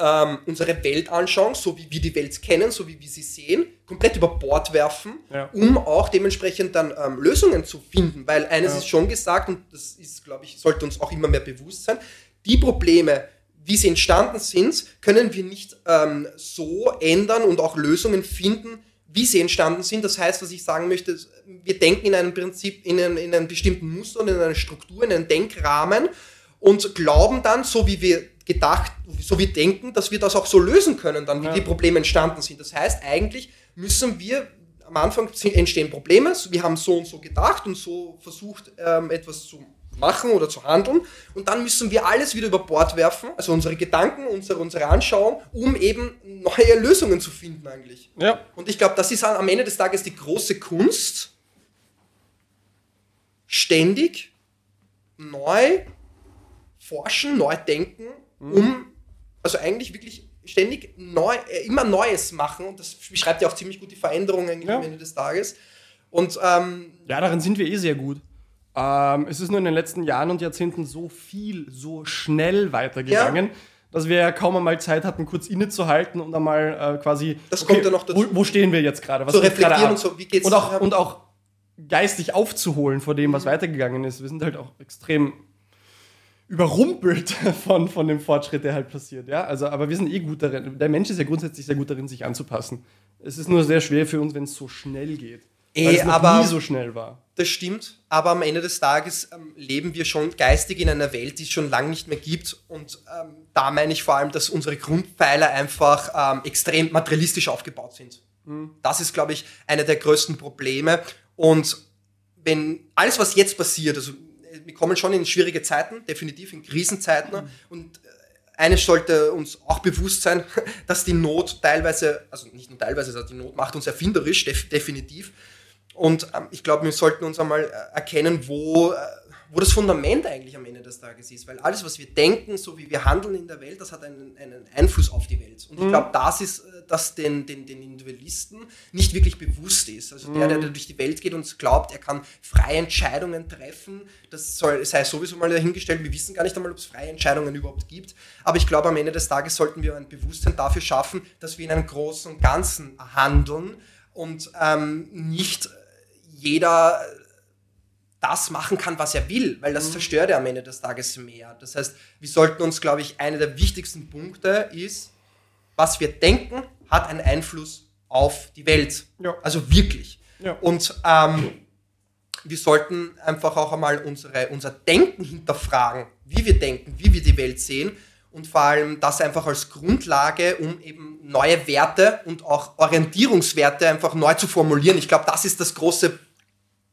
[SPEAKER 2] ähm, unsere Welt anschauen, so wie wir die Welt kennen, so wie wir sie sehen, komplett über Bord werfen,
[SPEAKER 1] Ja.
[SPEAKER 2] um auch dementsprechend dann ähm, Lösungen zu finden. Weil eines
[SPEAKER 1] Ja.
[SPEAKER 2] ist schon gesagt, und das ist, glaube ich, sollte uns auch immer mehr bewusst sein, die Probleme, wie sie entstanden sind, können wir nicht ähm, so ändern und auch Lösungen finden, wie sie entstanden sind. Das heißt, was ich sagen möchte, wir denken in einem Prinzip, in einem, in einem bestimmten Muster und in einer Struktur, in einem Denkrahmen und glauben dann, so wie wir gedacht, so wie denken, dass wir das auch so lösen können, dann wie
[SPEAKER 1] Ja.
[SPEAKER 2] die Probleme entstanden sind. Das heißt, eigentlich müssen wir am Anfang entstehen Probleme, wir haben so und so gedacht und so versucht, ähm, etwas zu machen oder zu handeln und dann müssen wir alles wieder über Bord werfen, also unsere Gedanken, unsere, unsere Anschauung, um eben neue Lösungen zu finden eigentlich.
[SPEAKER 1] Ja.
[SPEAKER 2] Und ich glaube, das ist am Ende des Tages die große Kunst, ständig neu forschen, neu denken, um, also eigentlich wirklich ständig neu, äh, immer Neues machen. Und das beschreibt ja auch ziemlich gut die Veränderung eigentlich
[SPEAKER 1] Ja.
[SPEAKER 2] am Ende des Tages. Und ähm,
[SPEAKER 1] Ja, darin sind wir eh sehr gut. Ähm, es ist nur in den letzten Jahren und Jahrzehnten so viel, so schnell weitergegangen, dass wir ja kaum einmal Zeit hatten, kurz innezuhalten und einmal äh, quasi.
[SPEAKER 2] Das kommt ja noch dazu.
[SPEAKER 1] Wo, wo stehen wir jetzt gerade? Was gerade
[SPEAKER 2] reflektieren und so, wie geht's
[SPEAKER 1] Und auch, und auch geistig aufzuholen vor dem, was weitergegangen ist. Wir sind halt auch extrem überrumpelt von, von dem Fortschritt, der halt passiert. Ja? Also, aber wir sind eh gut darin. Der Mensch ist ja grundsätzlich sehr gut darin, sich anzupassen. Es ist nur sehr schwer für uns, wenn es so schnell geht.
[SPEAKER 2] Eh,
[SPEAKER 1] weil es noch
[SPEAKER 2] aber-
[SPEAKER 1] nie so schnell war.
[SPEAKER 2] Das stimmt, aber am Ende des Tages ähm, leben wir schon geistig in einer Welt, die es schon lange nicht mehr gibt. Und ähm, da meine ich vor allem, dass unsere Grundpfeiler einfach ähm, extrem materialistisch aufgebaut sind. Das ist, glaube ich, einer der größten Probleme. Und wenn alles, was jetzt passiert, also wir kommen schon in schwierige Zeiten, definitiv in Krisenzeiten. Und äh, eines sollte uns auch bewusst sein, dass die Not teilweise, also nicht nur teilweise, sondern die Not macht uns erfinderisch, def definitiv. Und ähm, ich glaube, wir sollten uns einmal äh, erkennen, wo, äh, wo das Fundament eigentlich am Ende des Tages ist. Weil alles, was wir denken, so wie wir handeln in der Welt, das hat einen, einen Einfluss auf die Welt. Und ich glaube, das ist, äh, das den, den, den Individualisten nicht wirklich bewusst ist. Also der, der durch die Welt geht und glaubt, er kann freie Entscheidungen treffen, das soll, sei sowieso mal dahingestellt. Wir wissen gar nicht einmal, ob es freie Entscheidungen überhaupt gibt. Aber ich glaube, am Ende des Tages sollten wir ein Bewusstsein dafür schaffen, dass wir in einem großen Ganzen handeln und ähm, nicht jeder das machen kann, was er will, weil das zerstört er am Ende des Tages mehr. Das heißt, wir sollten uns, glaube ich, einer der wichtigsten Punkte ist, was wir denken, hat einen Einfluss auf die Welt.
[SPEAKER 1] Ja.
[SPEAKER 2] Also wirklich.
[SPEAKER 1] Ja.
[SPEAKER 2] Und ähm, wir sollten einfach auch einmal unsere, unser Denken hinterfragen, wie wir denken, wie wir die Welt sehen und vor allem das einfach als Grundlage, um eben neue Werte und auch Orientierungswerte einfach neu zu formulieren. Ich glaube, das ist das große,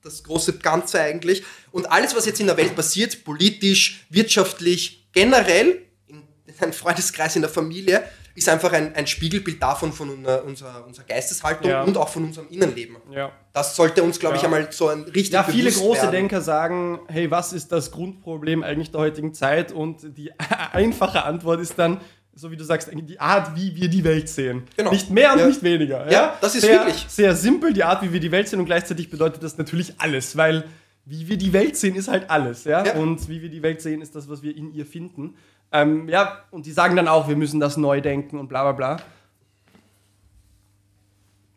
[SPEAKER 2] das große Ganze eigentlich. Und alles, was jetzt in der Welt passiert, politisch, wirtschaftlich, generell, in, in einem Freundeskreis, in der Familie, ist einfach ein, ein Spiegelbild davon, von unserer, unserer, unserer Geisteshaltung
[SPEAKER 1] Ja.
[SPEAKER 2] und auch von unserem Innenleben.
[SPEAKER 1] Ja.
[SPEAKER 2] Das sollte uns, glaube ich,
[SPEAKER 1] Ja.
[SPEAKER 2] einmal so ein richtig
[SPEAKER 1] Ja, viele große
[SPEAKER 2] werden.
[SPEAKER 1] Denker sagen, hey, was ist das Grundproblem eigentlich der heutigen Zeit? Und die einfache Antwort ist dann, so wie du sagst, die Art, wie wir die Welt sehen.
[SPEAKER 2] Genau.
[SPEAKER 1] Nicht mehr und
[SPEAKER 2] Ja.
[SPEAKER 1] nicht weniger.
[SPEAKER 2] Ja, das ist
[SPEAKER 1] sehr,
[SPEAKER 2] wirklich.
[SPEAKER 1] Sehr simpel, die Art, wie wir die Welt sehen und gleichzeitig bedeutet das natürlich alles, weil wie wir die Welt sehen, ist halt alles. Ja?
[SPEAKER 2] Ja.
[SPEAKER 1] Und wie wir die Welt sehen, ist das, was wir in ihr finden. Ähm, ja, und die sagen dann auch, wir müssen das neu denken und bla bla bla.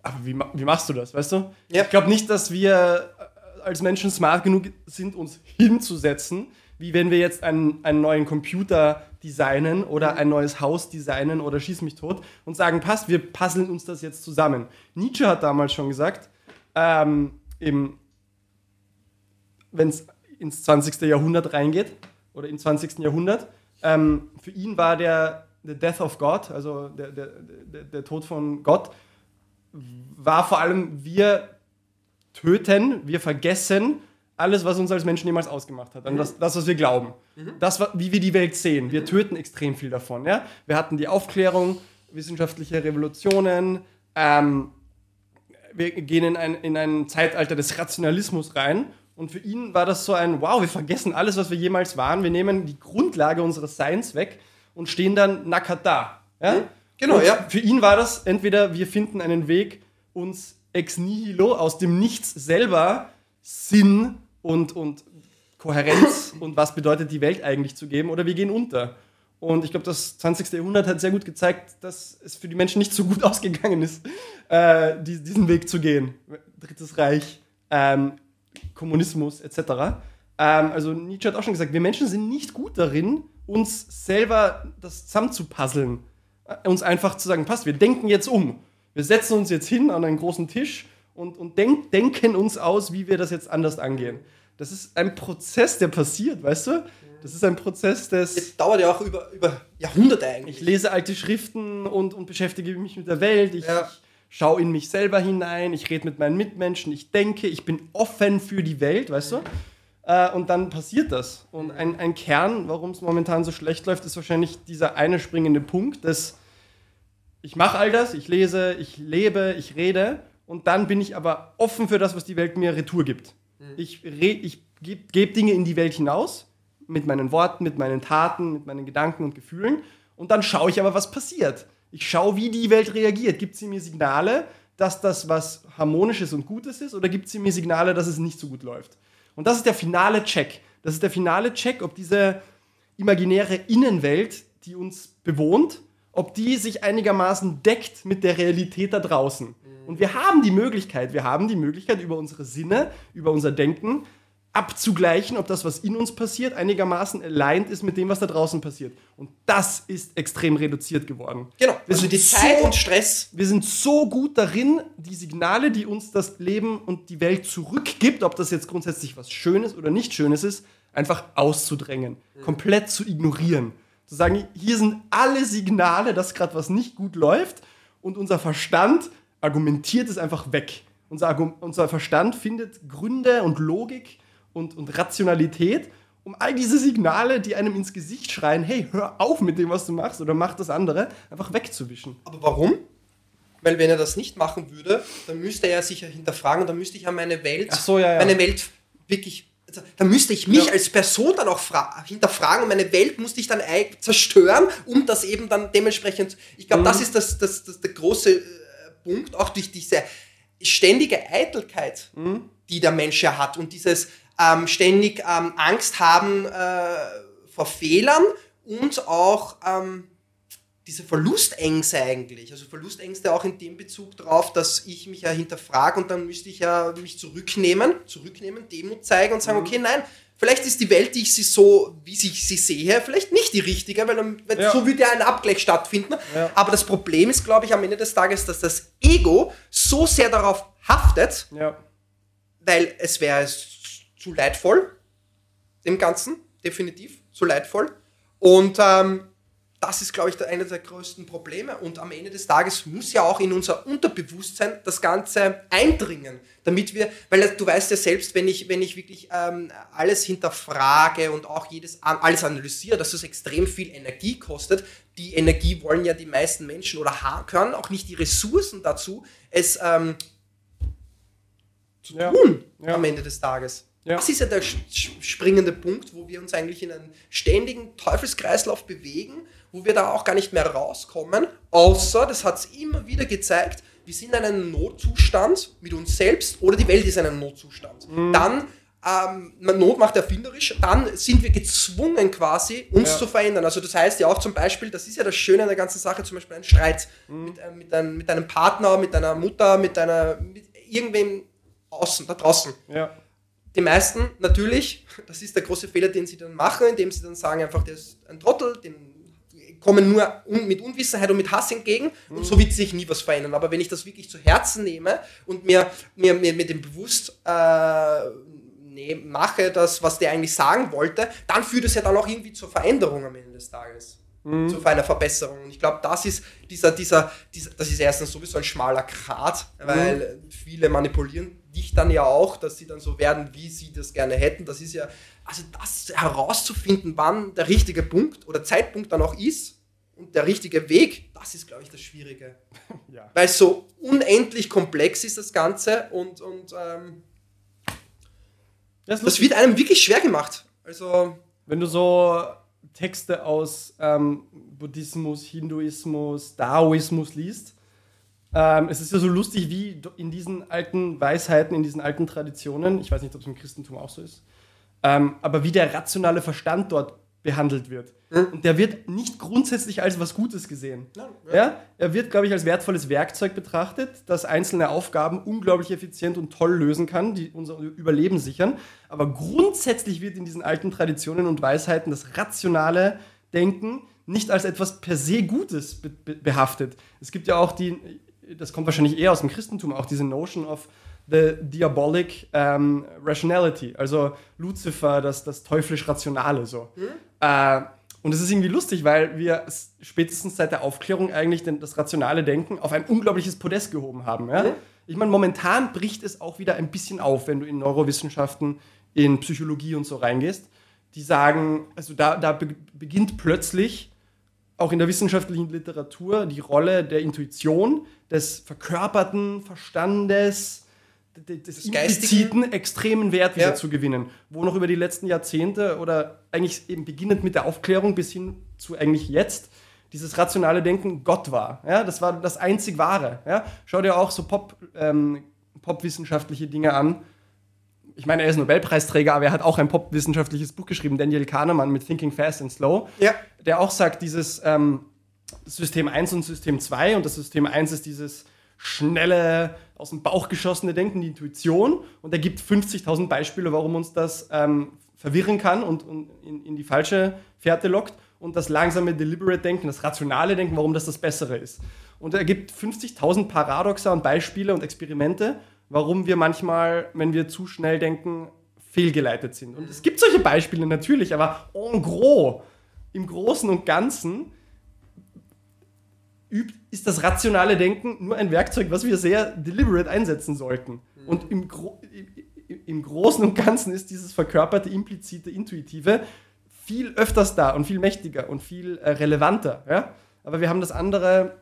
[SPEAKER 1] Aber wie, wie machst du das, weißt du?
[SPEAKER 2] Ja.
[SPEAKER 1] Ich glaube nicht, dass wir äh, als Menschen smart genug sind, uns hinzusetzen, wie wenn wir jetzt einen, einen neuen Computer designen oder ein neues Haus designen oder schieß mich tot und sagen, passt, wir puzzeln uns das jetzt zusammen. Nietzsche hat damals schon gesagt, ähm, wenn es ins 20. Jahrhundert reingeht oder im 20. Jahrhundert, ähm, für ihn war der the Death of God, also der, der, der, der Tod von Gott, war vor allem, wir töten, wir vergessen alles, was uns als Menschen jemals ausgemacht hat. Und das, das, was wir glauben. Das, wa- wie wir die Welt sehen. Wir töten extrem viel davon. Ja? Wir hatten die Aufklärung, wissenschaftliche Revolutionen. Ähm, wir gehen in ein, in ein Zeitalter des Rationalismus rein. Und für ihn war das so ein, wow, wir vergessen alles, was wir jemals waren. Wir nehmen die Grundlage unseres Seins weg und stehen dann nackert da. Ja?
[SPEAKER 2] Genau,
[SPEAKER 1] und
[SPEAKER 2] ja.
[SPEAKER 1] Für ihn war das entweder, wir finden einen Weg, uns ex nihilo aus dem Nichts selber Sinn und, und Kohärenz und was bedeutet die Welt eigentlich zu geben, oder wir gehen unter. Und ich glaube, das 20. Jahrhundert hat sehr gut gezeigt, dass es für die Menschen nicht so gut ausgegangen ist, äh, die, diesen Weg zu gehen. Drittes Reich, ähm, Kommunismus etc. Ähm, also Nietzsche hat auch schon gesagt, wir Menschen sind nicht gut darin, uns selber das zusammenzupuzzeln. Äh, Uns einfach zu sagen, passt, wir denken jetzt um. Wir setzen uns jetzt hin an einen großen Tisch und, und denk, denken uns aus, wie wir das jetzt anders angehen. Das ist ein Prozess, der passiert, weißt du? Das ist ein Prozess des...
[SPEAKER 2] Das dauert ja auch über, über Jahrhunderte eigentlich.
[SPEAKER 1] Ich lese alte Schriften und, und beschäftige mich mit der Welt. Ich,
[SPEAKER 2] Ja.
[SPEAKER 1] ich schaue in mich selber hinein. Ich rede mit meinen Mitmenschen. Ich denke, ich bin offen für die Welt, weißt du? Äh, und dann passiert das. Und ein, ein Kern, warum es momentan so schlecht läuft, ist wahrscheinlich dieser eine springende Punkt, dass ich mache all das, ich lese, ich lebe, ich rede und dann bin ich aber offen für das, was die Welt mir retour gibt. Ich, re- ich gebe geb Dinge in die Welt hinaus, mit meinen Worten, mit meinen Taten, mit meinen Gedanken und Gefühlen und dann schaue ich aber, was passiert. Ich schaue, wie die Welt reagiert. Gibt sie mir Signale, dass das was Harmonisches und Gutes ist oder gibt sie mir Signale, dass es nicht so gut läuft? Und das ist der finale Check. Das ist der finale Check, ob diese imaginäre Innenwelt, die uns bewohnt, ob die sich einigermaßen deckt mit der Realität da draußen. Und wir haben die Möglichkeit, wir haben die Möglichkeit, über unsere Sinne, über unser Denken abzugleichen, ob das, was in uns passiert, einigermaßen aligned ist mit dem, was da draußen passiert. Und das ist extrem reduziert geworden.
[SPEAKER 2] Genau.
[SPEAKER 1] Wir
[SPEAKER 2] Also
[SPEAKER 1] sind
[SPEAKER 2] die Zeit
[SPEAKER 1] so-
[SPEAKER 2] und Stress.
[SPEAKER 1] wir sind so gut darin, die Signale, die uns das Leben und die Welt zurückgibt, ob das jetzt grundsätzlich was Schönes oder nicht Schönes ist, einfach auszudrängen, komplett zu ignorieren. Zu sagen, hier sind alle Signale, dass gerade was nicht gut läuft und unser Verstand argumentiert es einfach weg. Unser, unser Verstand findet Gründe und Logik und, und Rationalität, um all diese Signale, die einem ins Gesicht schreien, hey, hör auf mit dem, was du machst oder mach das andere, einfach wegzuwischen.
[SPEAKER 2] Aber warum? Weil wenn er das nicht machen würde, dann müsste er sich ja hinterfragen und dann müsste ich ja meine Welt,
[SPEAKER 1] so, ja, ja.
[SPEAKER 2] meine Welt wirklich, also, dann müsste ich mich
[SPEAKER 1] Ja.
[SPEAKER 2] als Person dann auch fra- hinterfragen und meine Welt musste ich dann zerstören, um das eben dann dementsprechend, ich glaube,
[SPEAKER 1] Mhm.
[SPEAKER 2] das ist das, das, das der große äh, Punkt, auch durch diese ständige Eitelkeit,
[SPEAKER 1] Mhm.
[SPEAKER 2] die der Mensch ja hat und dieses ähm, ständig ähm, Angst haben äh, vor Fehlern und auch ähm, diese Verlustängste eigentlich, also Verlustängste auch in dem Bezug darauf, dass ich mich ja hinterfrage und dann müsste ich ja mich zurücknehmen, zurücknehmen, Demut zeigen und sagen, mhm. okay, nein, vielleicht ist die Welt, die ich sie so, wie ich sie sehe, vielleicht nicht die richtige, weil, weil ja. so würde ja ein Abgleich stattfinden. Ja. Aber das Problem ist, glaube ich, am Ende des Tages, dass das Ego so sehr darauf haftet, ja. weil es wäre zu leidvoll, dem Ganzen, definitiv, zu leidvoll. Und ähm, das ist, glaube ich, einer der größten Probleme. Und am Ende des Tages muss ja auch in unser Unterbewusstsein das Ganze eindringen, damit wir, weil du weißt ja selbst, wenn ich, wenn ich wirklich ähm, alles hinterfrage und auch jedes alles analysiere, dass es extrem viel Energie kostet. Die Energie wollen ja die meisten Menschen oder können auch nicht die Ressourcen dazu, es ähm, zu ja. tun ja. am Ende des Tages. Ja. Das ist ja der springende Punkt, wo wir uns eigentlich in einen ständigen Teufelskreislauf bewegen, wo wir da auch gar nicht mehr rauskommen, außer, das hat es immer wieder gezeigt, wir sind in einem Notzustand mit uns selbst oder die Welt ist in einem Notzustand. Mhm. Dann, ähm, Not macht erfinderisch, dann sind wir gezwungen quasi, uns ja. zu verändern. Also das heißt ja auch zum Beispiel, das ist ja das Schöne an der ganzen Sache, zum Beispiel ein Streit mhm. mit, äh, mit, einem, mit einem Partner, mit deiner Mutter, mit deiner, mit irgendwem außen, da draußen. Ja die meisten natürlich, das ist der große Fehler, den sie dann machen, indem sie dann sagen einfach, der ist ein Trottel, dem kommen nur mit Unwissenheit und mit Hass entgegen und mhm. so wird sich nie was verändern. Aber wenn ich das wirklich zu Herzen nehme und mir, mir, mir mit dem bewusst äh, nee, mache, das, was der eigentlich sagen wollte, dann führt es ja dann auch irgendwie zur Veränderung am Ende des Tages mhm. zu einer Verbesserung. Und ich glaube, das ist dieser, dieser, dieser, das ist erstens sowieso ein schmaler Grat, weil mhm. viele manipulieren dich dann ja auch, dass sie dann so werden, wie sie das gerne hätten. Das ist ja, also das herauszufinden, wann der richtige Punkt oder Zeitpunkt dann auch ist und der richtige Weg, das ist, glaube ich, das Schwierige. Ja. Weil so unendlich komplex ist das Ganze und, und ähm, das, das wird einem wirklich schwer gemacht. Also,
[SPEAKER 1] wenn du so Texte aus ähm, Buddhismus, Hinduismus, Daoismus liest. Ähm, es ist ja so lustig, wie in diesen alten Weisheiten, in diesen alten Traditionen, ich weiß nicht, ob es im Christentum auch so ist, ähm, aber wie der rationale Verstand dort behandelt wird. Mhm. Und der wird nicht grundsätzlich als was Gutes gesehen. Ja, ja. ja? Er wird, glaube ich, als wertvolles Werkzeug betrachtet, das einzelne Aufgaben unglaublich effizient und toll lösen kann, die unser Überleben sichern. Aber grundsätzlich wird in diesen alten Traditionen und Weisheiten das rationale Denken nicht als etwas per se Gutes be behaftet. Es gibt ja auch die, das kommt wahrscheinlich eher aus dem Christentum, auch diese Notion of the diabolic um, rationality, also Lucifer, das, das teuflisch-rationale so. Mhm. Äh, und es ist irgendwie lustig, weil wir spätestens seit der Aufklärung eigentlich den, das rationale Denken auf ein unglaubliches Podest gehoben haben. Ja? Mhm. Ich meine, momentan bricht es auch wieder ein bisschen auf, wenn du in Neurowissenschaften, in Psychologie und so reingehst. Die sagen, also da, da beginnt plötzlich auch in der wissenschaftlichen Literatur die Rolle der Intuition, des verkörperten Verstandes, des impliziten extremen Wert wieder ja. zu gewinnen, wo noch über die letzten Jahrzehnte oder eigentlich eben beginnend mit der Aufklärung bis hin zu eigentlich jetzt dieses rationale Denken Gott war. Ja, das war das einzig Wahre. Ja, schau dir auch so Pop, ähm, popwissenschaftliche Dinge an. Ich meine, er ist Nobelpreisträger, aber er hat auch ein popwissenschaftliches Buch geschrieben, Daniel Kahnemann mit Thinking Fast and Slow, ja. der auch sagt, dieses ähm, System 1 und System 2 und das System 1 ist dieses schnelle, aus dem Bauch geschossene Denken, die Intuition. Und er gibt 50.000 Beispiele, warum uns das ähm, verwirren kann und, und in, in, die falsche Fährte lockt. Und das langsame, deliberate Denken, das rationale Denken, warum das das Bessere ist. Und er gibt 50.000 Paradoxa und Beispiele und Experimente, warum wir manchmal, wenn wir zu schnell denken, fehlgeleitet sind. Und es gibt solche Beispiele natürlich, aber en gros, im Großen und Ganzen ist das rationale Denken nur ein Werkzeug, was wir sehr deliberate einsetzen sollten. Mhm. Und im, Gro im Großen und Ganzen ist dieses verkörperte, implizite, intuitive viel öfters da und viel mächtiger und viel äh, relevanter. Ja? Aber wir haben das andere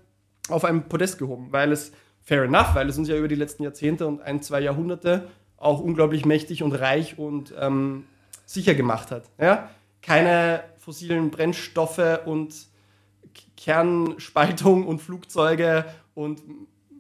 [SPEAKER 1] auf einem Podest gehoben, weil es, fair enough, weil es uns ja über die letzten Jahrzehnte und ein, zwei Jahrhunderte auch unglaublich mächtig und reich und ähm, sicher gemacht hat. Ja? Keine fossilen Brennstoffe und Kernspaltung und Flugzeuge und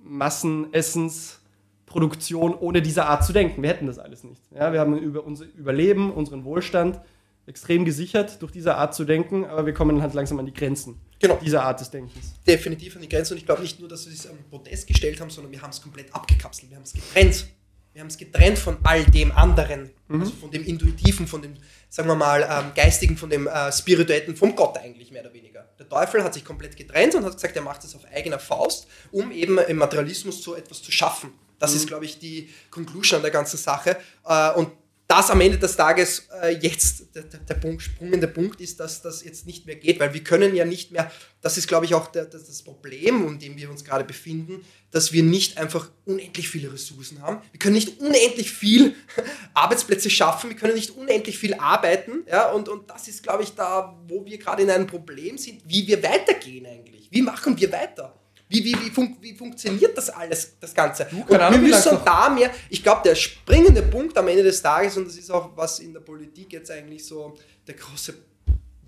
[SPEAKER 1] Massenessensproduktion ohne diese Art zu denken. Wir hätten das alles nicht. Ja, wir haben über unser Überleben, unseren Wohlstand extrem gesichert durch diese Art zu denken, aber wir kommen halt langsam an die Grenzen
[SPEAKER 2] Genau.
[SPEAKER 1] dieser Art des Denkens.
[SPEAKER 2] definitiv an die Grenze. Und ich glaube nicht nur, dass wir es am Protest gestellt haben, sondern wir haben es komplett abgekapselt. Wir haben es getrennt. Wir haben es getrennt von all dem anderen. Also von dem Intuitiven, von dem, sagen wir mal, ähm, Geistigen, von dem äh, Spirituellen, vom Gott eigentlich mehr oder weniger. Der Teufel hat sich komplett getrennt und hat gesagt, er macht es auf eigener Faust, um eben im Materialismus so etwas zu schaffen. Das ist, glaube ich, die Conclusion an der ganzen Sache. Äh, und das am Ende des Tages äh, jetzt der, der, Punkt, springende Punkt ist, dass das jetzt nicht mehr geht, weil wir können ja nicht mehr, das ist glaube ich auch der, das, das Problem, in dem wir uns gerade befinden, dass wir nicht einfach unendlich viele Ressourcen haben. Wir können nicht unendlich viel Arbeitsplätze schaffen, wir können nicht unendlich viel arbeiten, ja, und, und das ist glaube ich da, wo wir gerade in einem Problem sind, wie wir weitergehen eigentlich. Wie machen wir weiter? Wie, wie, wie, fun wie funktioniert das alles, das Ganze? Und wir müssen da mehr, ich glaube, der springende Punkt am Ende des Tages, und das ist auch, was in der Politik jetzt eigentlich so der große,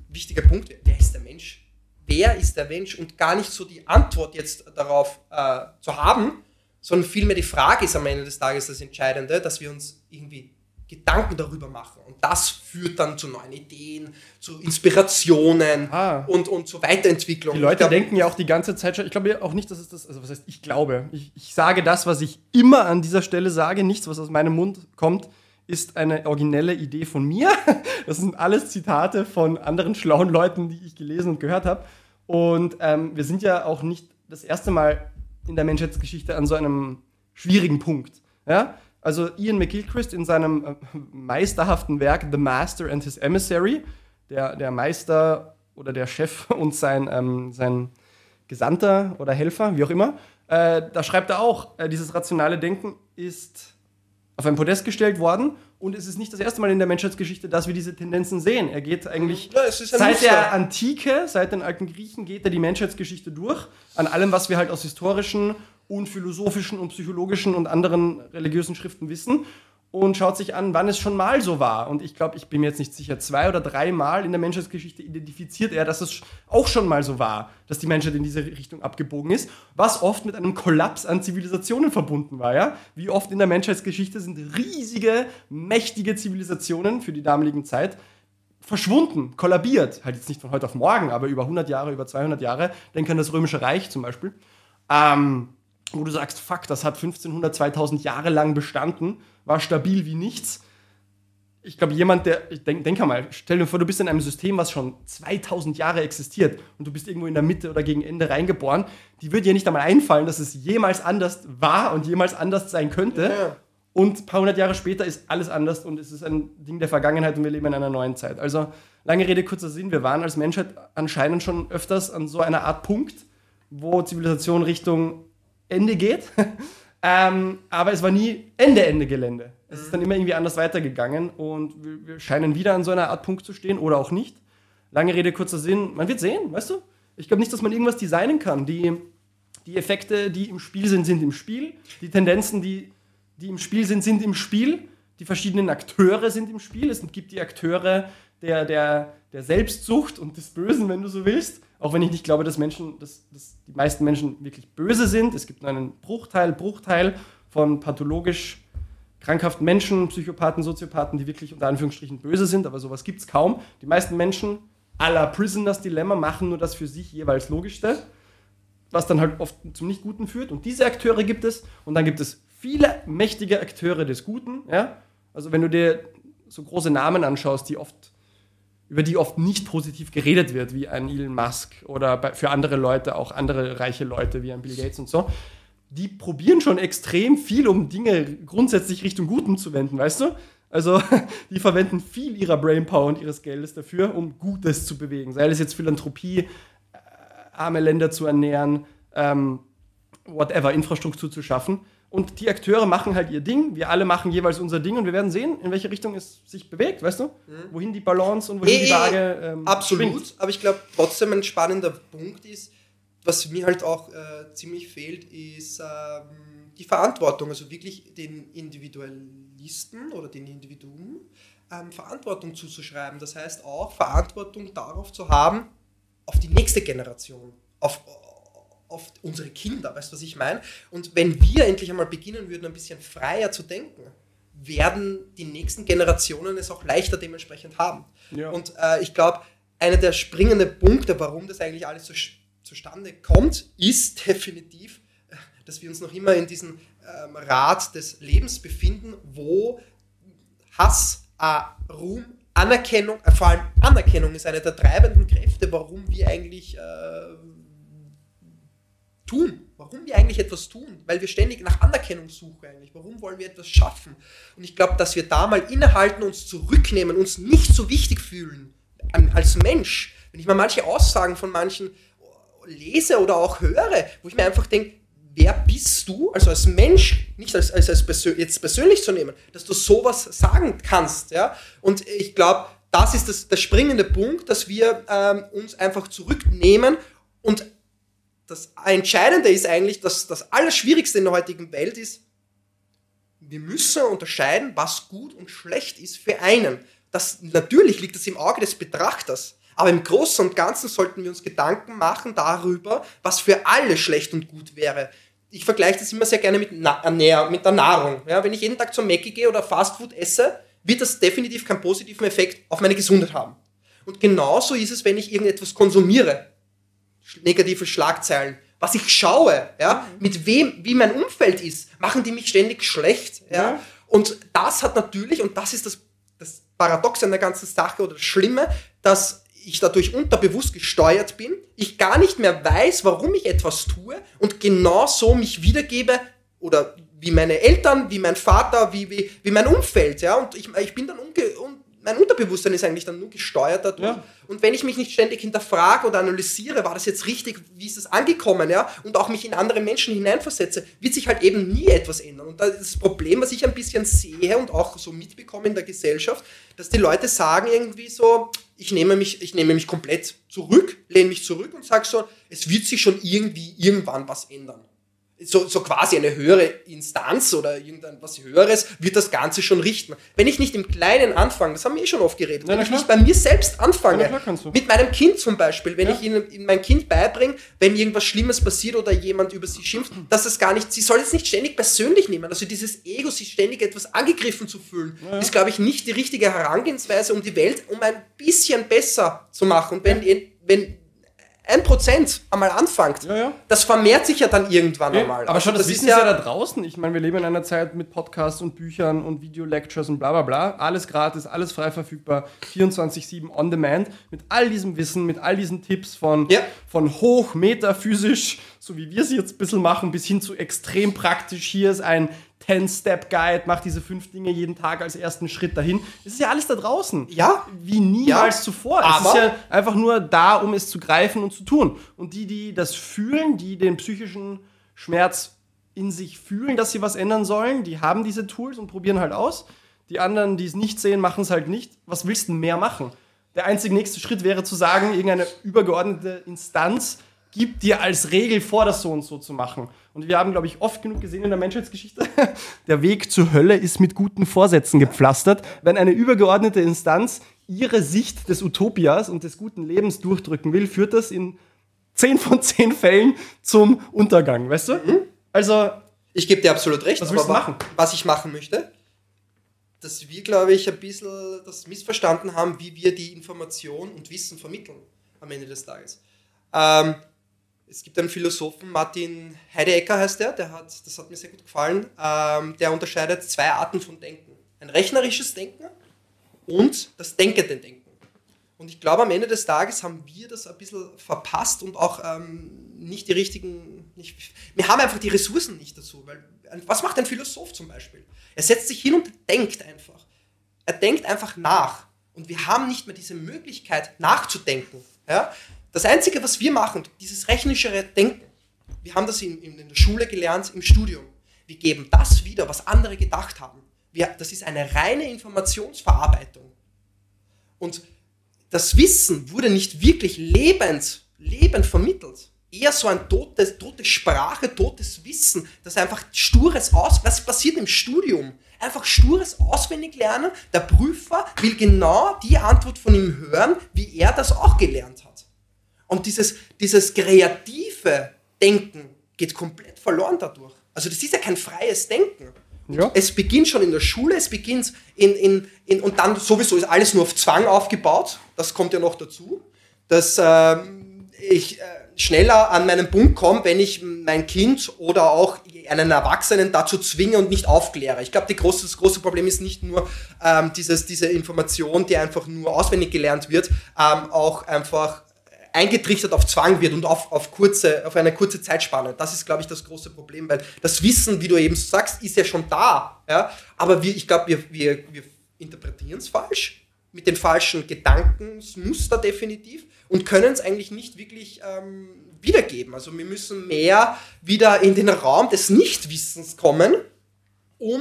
[SPEAKER 2] wichtige Punkt, wer ist der Mensch? Wer ist der Mensch? Und gar nicht so die Antwort jetzt darauf äh, zu haben, sondern vielmehr die Frage ist am Ende des Tages das Entscheidende, dass wir uns irgendwie Gedanken darüber machen. Und das führt dann zu neuen Ideen, zu Inspirationen
[SPEAKER 1] Ah.
[SPEAKER 2] und, und zu Weiterentwicklung.
[SPEAKER 1] Die Leute
[SPEAKER 2] glaub,
[SPEAKER 1] denken ja auch die ganze Zeit schon, ich glaube ja auch nicht, dass es das, also was heißt, ich glaube, ich, ich sage das, was ich immer an dieser Stelle sage, nichts, was aus meinem Mund kommt, ist eine originelle Idee von mir. Das sind alles Zitate von anderen schlauen Leuten, die ich gelesen und gehört habe. Und ähm, wir sind ja auch nicht das erste Mal in der Menschheitsgeschichte an so einem schwierigen Punkt. Ja? Also Ian McGilchrist in seinem äh, meisterhaften Werk The Master and His Emissary, der, der Meister oder der Chef und sein, ähm, sein Gesandter oder Helfer, wie auch immer, äh, da schreibt er auch, äh, dieses rationale Denken ist auf ein Podest gestellt worden und es ist nicht das erste Mal in der Menschheitsgeschichte, dass wir diese Tendenzen sehen. Er geht eigentlich
[SPEAKER 2] Ja,
[SPEAKER 1] seit der Antike, seit den alten Griechen geht er die Menschheitsgeschichte durch, an allem, was wir halt aus historischen und philosophischen und psychologischen und anderen religiösen Schriften wissen und schaut sich an, wann es schon mal so war. Und ich glaube, ich bin mir jetzt nicht sicher, zwei oder drei Mal in der Menschheitsgeschichte identifiziert er, dass es auch schon mal so war, dass die Menschheit in diese Richtung abgebogen ist, was oft mit einem Kollaps an Zivilisationen verbunden war. Ja? Wie oft in der Menschheitsgeschichte sind riesige, mächtige Zivilisationen für die damalige Zeit verschwunden, kollabiert. Halt jetzt nicht von heute auf morgen, aber über 100 Jahre, über 200 Jahre. Denk an das Römische Reich zum Beispiel. Ähm, wo du sagst, fuck, das hat 1500, 2000 Jahre lang bestanden, war stabil wie nichts. Ich glaube, jemand, der, ich denk, denk mal, stell dir vor, du bist in einem System, was schon 2000 Jahre existiert und du bist irgendwo in der Mitte oder gegen Ende reingeboren, die würde dir nicht einmal einfallen, dass es jemals anders war und jemals anders sein könnte.
[SPEAKER 2] Ja.
[SPEAKER 1] Und ein paar hundert Jahre später ist alles anders und es ist ein Ding der Vergangenheit und wir leben in einer neuen Zeit. Also, lange Rede, kurzer Sinn, wir waren als Menschheit anscheinend schon öfters an so einer Art Punkt, wo Zivilisation Richtung Ende geht. ähm, aber es war nie Ende, Ende Gelände. Es ist dann immer irgendwie anders weitergegangen und wir, wir scheinen wieder an so einer Art Punkt zu stehen oder auch nicht. Lange Rede, kurzer Sinn, man wird sehen, weißt du? Ich glaube nicht, dass man irgendwas designen kann. Die, die Effekte, die im Spiel sind, sind im Spiel. Die Tendenzen, die, die im Spiel sind, sind im Spiel. Die verschiedenen Akteure sind im Spiel. Es gibt die Akteure der, der, der Selbstsucht und des Bösen, wenn du so willst. Auch wenn ich nicht glaube, dass Menschen, dass, dass die meisten Menschen wirklich böse sind. Es gibt nur einen Bruchteil, Bruchteil von pathologisch krankhaften Menschen, Psychopathen, Soziopathen, die wirklich unter Anführungsstrichen böse sind, aber sowas gibt es kaum. Die meisten Menschen la Prisoners Dilemma machen nur das für sich jeweils Logischste, was dann halt oft zum Nicht-Guten führt. Und diese Akteure gibt es. Und dann gibt es viele mächtige Akteure des Guten. Ja? Also wenn du dir so große Namen anschaust, die oft über die oft nicht positiv geredet wird, wie ein Elon Musk oder bei, für andere Leute, auch andere reiche Leute wie ein Bill Gates und so, die probieren schon extrem viel, um Dinge grundsätzlich Richtung Guten zu wenden, weißt du? Also, die verwenden viel ihrer Brainpower und ihres Geldes dafür, um Gutes zu bewegen. Sei es jetzt Philanthropie, äh, arme Länder zu ernähren, ähm, whatever, Infrastruktur zu schaffen. Und die Akteure machen halt ihr Ding, wir alle machen jeweils unser Ding und wir werden sehen, in welche Richtung es sich bewegt, weißt du? Wohin die Balance und wohin
[SPEAKER 2] Eh,
[SPEAKER 1] die
[SPEAKER 2] eh,
[SPEAKER 1] Waage ähm,
[SPEAKER 2] Absolut,
[SPEAKER 1] schwingt.
[SPEAKER 2] aber ich glaube trotzdem ein spannender Punkt ist, was mir halt auch äh, ziemlich fehlt, ist ähm, die Verantwortung, also wirklich den Individualisten oder den Individuen ähm, Verantwortung zuzuschreiben. Das heißt auch Verantwortung darauf zu haben, auf die nächste Generation, auf, auf unsere Kinder, weißt du, was ich meine? Und wenn wir endlich einmal beginnen würden, ein bisschen freier zu denken, werden die nächsten Generationen es auch leichter dementsprechend haben.
[SPEAKER 1] Ja.
[SPEAKER 2] Und äh, ich glaube, einer der springenden Punkte, warum das eigentlich alles so zustande kommt, ist definitiv, äh, dass wir uns noch immer in diesem ähm, Rad des Lebens befinden, wo Hass, äh, Ruhm, Anerkennung, äh, vor allem Anerkennung ist eine der treibenden Kräfte, warum wir eigentlich äh, tun, warum wir eigentlich etwas tun, weil wir ständig nach Anerkennung suchen eigentlich, warum wollen wir etwas schaffen? Und ich glaube, dass wir da mal innehalten, uns zurücknehmen, uns nicht so wichtig fühlen als Mensch. Wenn ich mal manche Aussagen von manchen lese oder auch höre, wo ich mir einfach denke, wer bist du, also als Mensch, nicht als, als, als persö jetzt persönlich zu nehmen, dass du sowas sagen kannst. Ja? Und ich glaube, das ist das, der springende Punkt, dass wir ähm, uns einfach zurücknehmen und das Entscheidende ist eigentlich, dass das Allerschwierigste in der heutigen Welt ist, wir müssen unterscheiden, was gut und schlecht ist für einen. Das, natürlich liegt das im Auge des Betrachters. Aber im Großen und Ganzen sollten wir uns Gedanken machen darüber, was für alle schlecht und gut wäre. Ich vergleiche das immer sehr gerne mit, Na mit der Nahrung. Ja, wenn ich jeden Tag zum Mackie gehe oder Fastfood esse, wird das definitiv keinen positiven Effekt auf meine Gesundheit haben. Und genauso ist es, wenn ich irgendetwas konsumiere negative Schlagzeilen. Was ich schaue, ja, mit wem, wie mein Umfeld ist, machen die mich ständig schlecht. Ja. ja. Und das hat natürlich, und das ist das, das Paradox an der ganzen Sache oder das Schlimme, dass ich dadurch unterbewusst gesteuert bin, ich gar nicht mehr weiß, warum ich etwas tue und genau so mich wiedergebe oder wie meine Eltern, wie mein Vater, wie, wie, wie mein Umfeld. Ja? Und ich, ich bin dann umge um, mein Unterbewusstsein ist eigentlich dann nur gesteuert dadurch. Ja. Und wenn ich mich nicht ständig hinterfrage oder analysiere, war das jetzt richtig, wie ist das angekommen, ja, und auch mich in andere Menschen hineinversetze, wird sich halt eben nie etwas ändern. Und das ist das Problem, was ich ein bisschen sehe und auch so mitbekomme in der Gesellschaft, dass die Leute sagen irgendwie so, ich nehme mich, ich nehme mich komplett zurück, lehne mich zurück und sage so, es wird sich schon irgendwie irgendwann was ändern so, so quasi eine höhere Instanz oder irgendwas Höheres wird das Ganze schon richten. Wenn ich nicht im Kleinen anfange, das haben wir eh schon oft geredet, wenn ich nicht bei mir selbst anfange, mit meinem Kind zum Beispiel, wenn ja. ich ihnen, in mein Kind beibringe, wenn irgendwas Schlimmes passiert oder jemand über sie schimpft, dass es gar nicht, sie soll es nicht ständig persönlich nehmen. Also dieses Ego, sich ständig etwas angegriffen zu fühlen, ja. ist, glaube ich, nicht die richtige Herangehensweise, um die Welt um ein bisschen besser zu machen. Und wenn, wenn ein Prozent einmal anfängt, ja, ja. das vermehrt sich ja dann irgendwann
[SPEAKER 1] ja,
[SPEAKER 2] einmal.
[SPEAKER 1] Aber also schon, das, das wissen ja, ja da draußen. Ich meine, wir leben in einer Zeit mit Podcasts und Büchern und Video-Lectures und bla bla bla. Alles gratis, alles frei verfügbar, 24-7 on demand. Mit all diesem Wissen, mit all diesen Tipps von, von hoch metaphysisch, so wie wir sie jetzt ein bisschen machen, bis hin zu extrem praktisch. Hier ist ein 10-Step-Guide, mach diese fünf Dinge jeden Tag als ersten Schritt dahin. Es ist ja alles da draußen.
[SPEAKER 2] Ja.
[SPEAKER 1] Wie niemals ja. zuvor. Aber es ist ja einfach nur da, um es zu greifen und zu tun. Und die, die das fühlen, die den psychischen Schmerz in sich fühlen, dass sie was ändern sollen, die haben diese Tools und probieren halt aus. Die anderen, die es nicht sehen, machen es halt nicht. Was willst du mehr machen? Der einzige nächste Schritt wäre zu sagen, irgendeine übergeordnete Instanz gibt dir als Regel vor, das so und so zu machen. Und wir haben, glaube ich, oft genug gesehen in der Menschheitsgeschichte, der Weg zur Hölle ist mit guten Vorsätzen gepflastert. Wenn eine übergeordnete Instanz ihre Sicht des Utopias und des guten Lebens durchdrücken will, führt das in zehn von zehn Fällen zum Untergang, weißt du? Mhm.
[SPEAKER 2] Also. Ich gebe dir absolut recht.
[SPEAKER 1] Was willst du machen?
[SPEAKER 2] Was ich machen möchte, dass wir, glaube ich, ein bisschen das missverstanden haben, wie wir die Information und Wissen vermitteln am Ende des Tages. Ähm, es gibt einen Philosophen, Martin Heidegger heißt der, der hat, das hat mir sehr gut gefallen, ähm, der unterscheidet zwei Arten von Denken. Ein rechnerisches Denken und das denkende Denken. Und ich glaube, am Ende des Tages haben wir das ein bisschen verpasst und auch ähm, nicht die richtigen. Nicht, wir haben einfach die Ressourcen nicht dazu. Weil, was macht ein Philosoph zum Beispiel? Er setzt sich hin und denkt einfach. Er denkt einfach nach. Und wir haben nicht mehr diese Möglichkeit, nachzudenken. Ja? Das Einzige, was wir machen, dieses rechnischere Denken, wir haben das in, in der Schule gelernt, im Studium. Wir geben das wieder, was andere gedacht haben. Wir, das ist eine reine Informationsverarbeitung. Und das Wissen wurde nicht wirklich lebend, lebend vermittelt. Eher so ein totes, tote Sprache, totes Wissen, das einfach stures Aus, was passiert im Studium? Einfach stures Auswendiglernen. Der Prüfer will genau die Antwort von ihm hören, wie er das auch gelernt hat. Und dieses, dieses kreative Denken geht komplett verloren dadurch. Also das ist ja kein freies Denken.
[SPEAKER 1] Ja.
[SPEAKER 2] Es beginnt schon in der Schule, es beginnt in, in, in, und dann sowieso ist alles nur auf Zwang aufgebaut. Das kommt ja noch dazu, dass ähm, ich äh, schneller an meinen Punkt komme, wenn ich mein Kind oder auch einen Erwachsenen dazu zwinge und nicht aufkläre. Ich glaube, große, das große Problem ist nicht nur ähm, dieses, diese Information, die einfach nur auswendig gelernt wird, ähm, auch einfach eingetrichtert auf Zwang wird und auf, auf, kurze, auf eine kurze Zeitspanne. Das ist, glaube ich, das große Problem, weil das Wissen, wie du eben sagst, ist ja schon da. Ja? Aber wir, ich glaube, wir, wir, wir interpretieren es falsch, mit den falschen Gedankensmuster definitiv und können es eigentlich nicht wirklich ähm, wiedergeben. Also wir müssen mehr wieder in den Raum des Nichtwissens kommen, um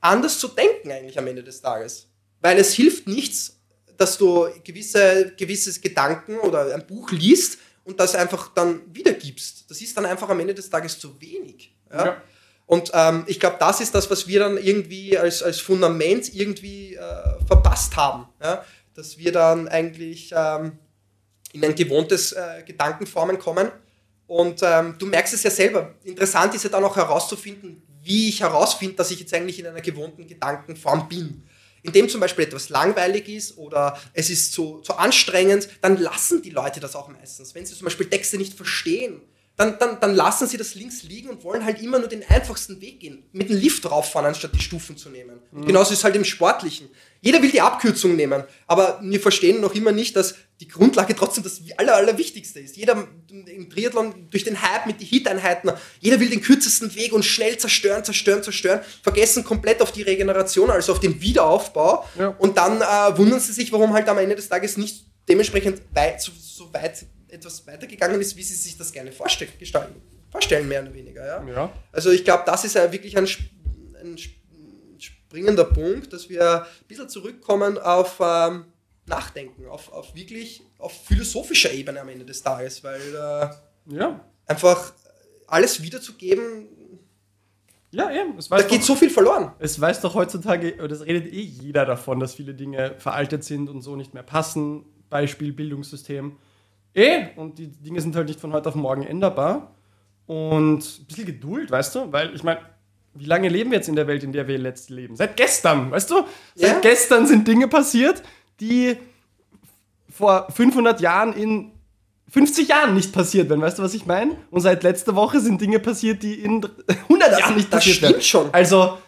[SPEAKER 2] anders zu denken eigentlich am Ende des Tages. Weil es hilft nichts, dass du gewisse, gewisses Gedanken oder ein Buch liest und das einfach dann wiedergibst. Das ist dann einfach am Ende des Tages zu wenig. Ja? ja. Und ähm, ich glaube, das ist das, was wir dann irgendwie als, als Fundament irgendwie äh, verpasst haben. Ja? Dass wir dann eigentlich ähm, in ein gewohntes äh, Gedankenformen kommen. Und ähm, du merkst es ja selber. Interessant ist ja dann auch herauszufinden, wie ich herausfinde, dass ich jetzt eigentlich in einer gewohnten Gedankenform bin in dem zum Beispiel etwas langweilig ist oder es ist zu, zu anstrengend, dann lassen die Leute das auch meistens. Wenn sie zum Beispiel Texte nicht verstehen, dann, dann, dann lassen sie das links liegen und wollen halt immer nur den einfachsten Weg gehen. Mit dem Lift rauffahren, anstatt die Stufen zu nehmen. Mhm. Genauso ist es halt im Sportlichen. Jeder will die Abkürzung nehmen, aber wir verstehen noch immer nicht, dass die Grundlage trotzdem das aller, Allerwichtigste ist. Jeder im Triathlon durch den Hype mit den Hit-Einheiten, jeder will den kürzesten Weg und schnell zerstören, zerstören, zerstören, vergessen komplett auf die Regeneration, also auf den Wiederaufbau ja. und dann äh, wundern sie sich, warum halt am Ende des Tages nicht dementsprechend weit, so, so weit etwas weitergegangen ist, wie sie sich das gerne vorstellen, vorstellen mehr oder weniger. Ja? ja. Also ich glaube, das ist ja wirklich ein, ein springender Punkt, dass wir ein bisschen zurückkommen auf ähm, Nachdenken, auf, auf wirklich auf philosophischer Ebene am Ende des Tages, weil äh, ja. einfach alles wiederzugeben,
[SPEAKER 1] ja, eben.
[SPEAKER 2] da geht doch, so viel verloren.
[SPEAKER 1] Es weiß doch heutzutage, das redet eh jeder davon, dass viele Dinge veraltet sind und so nicht mehr passen. Beispiel Bildungssystem. Eh, und die Dinge sind halt nicht von heute auf morgen änderbar. Und ein bisschen Geduld, weißt du? Weil ich meine, wie lange leben wir jetzt in der Welt, in der wir jetzt leben? Seit gestern, weißt du? Seit ja. gestern sind Dinge passiert, die vor 500 Jahren in 50 Jahren nicht passiert werden, weißt du, was ich meine? Und seit letzter Woche sind Dinge passiert, die in 100 ja, Jahren nicht passiert werden. Das
[SPEAKER 2] stimmt schon.
[SPEAKER 1] Also,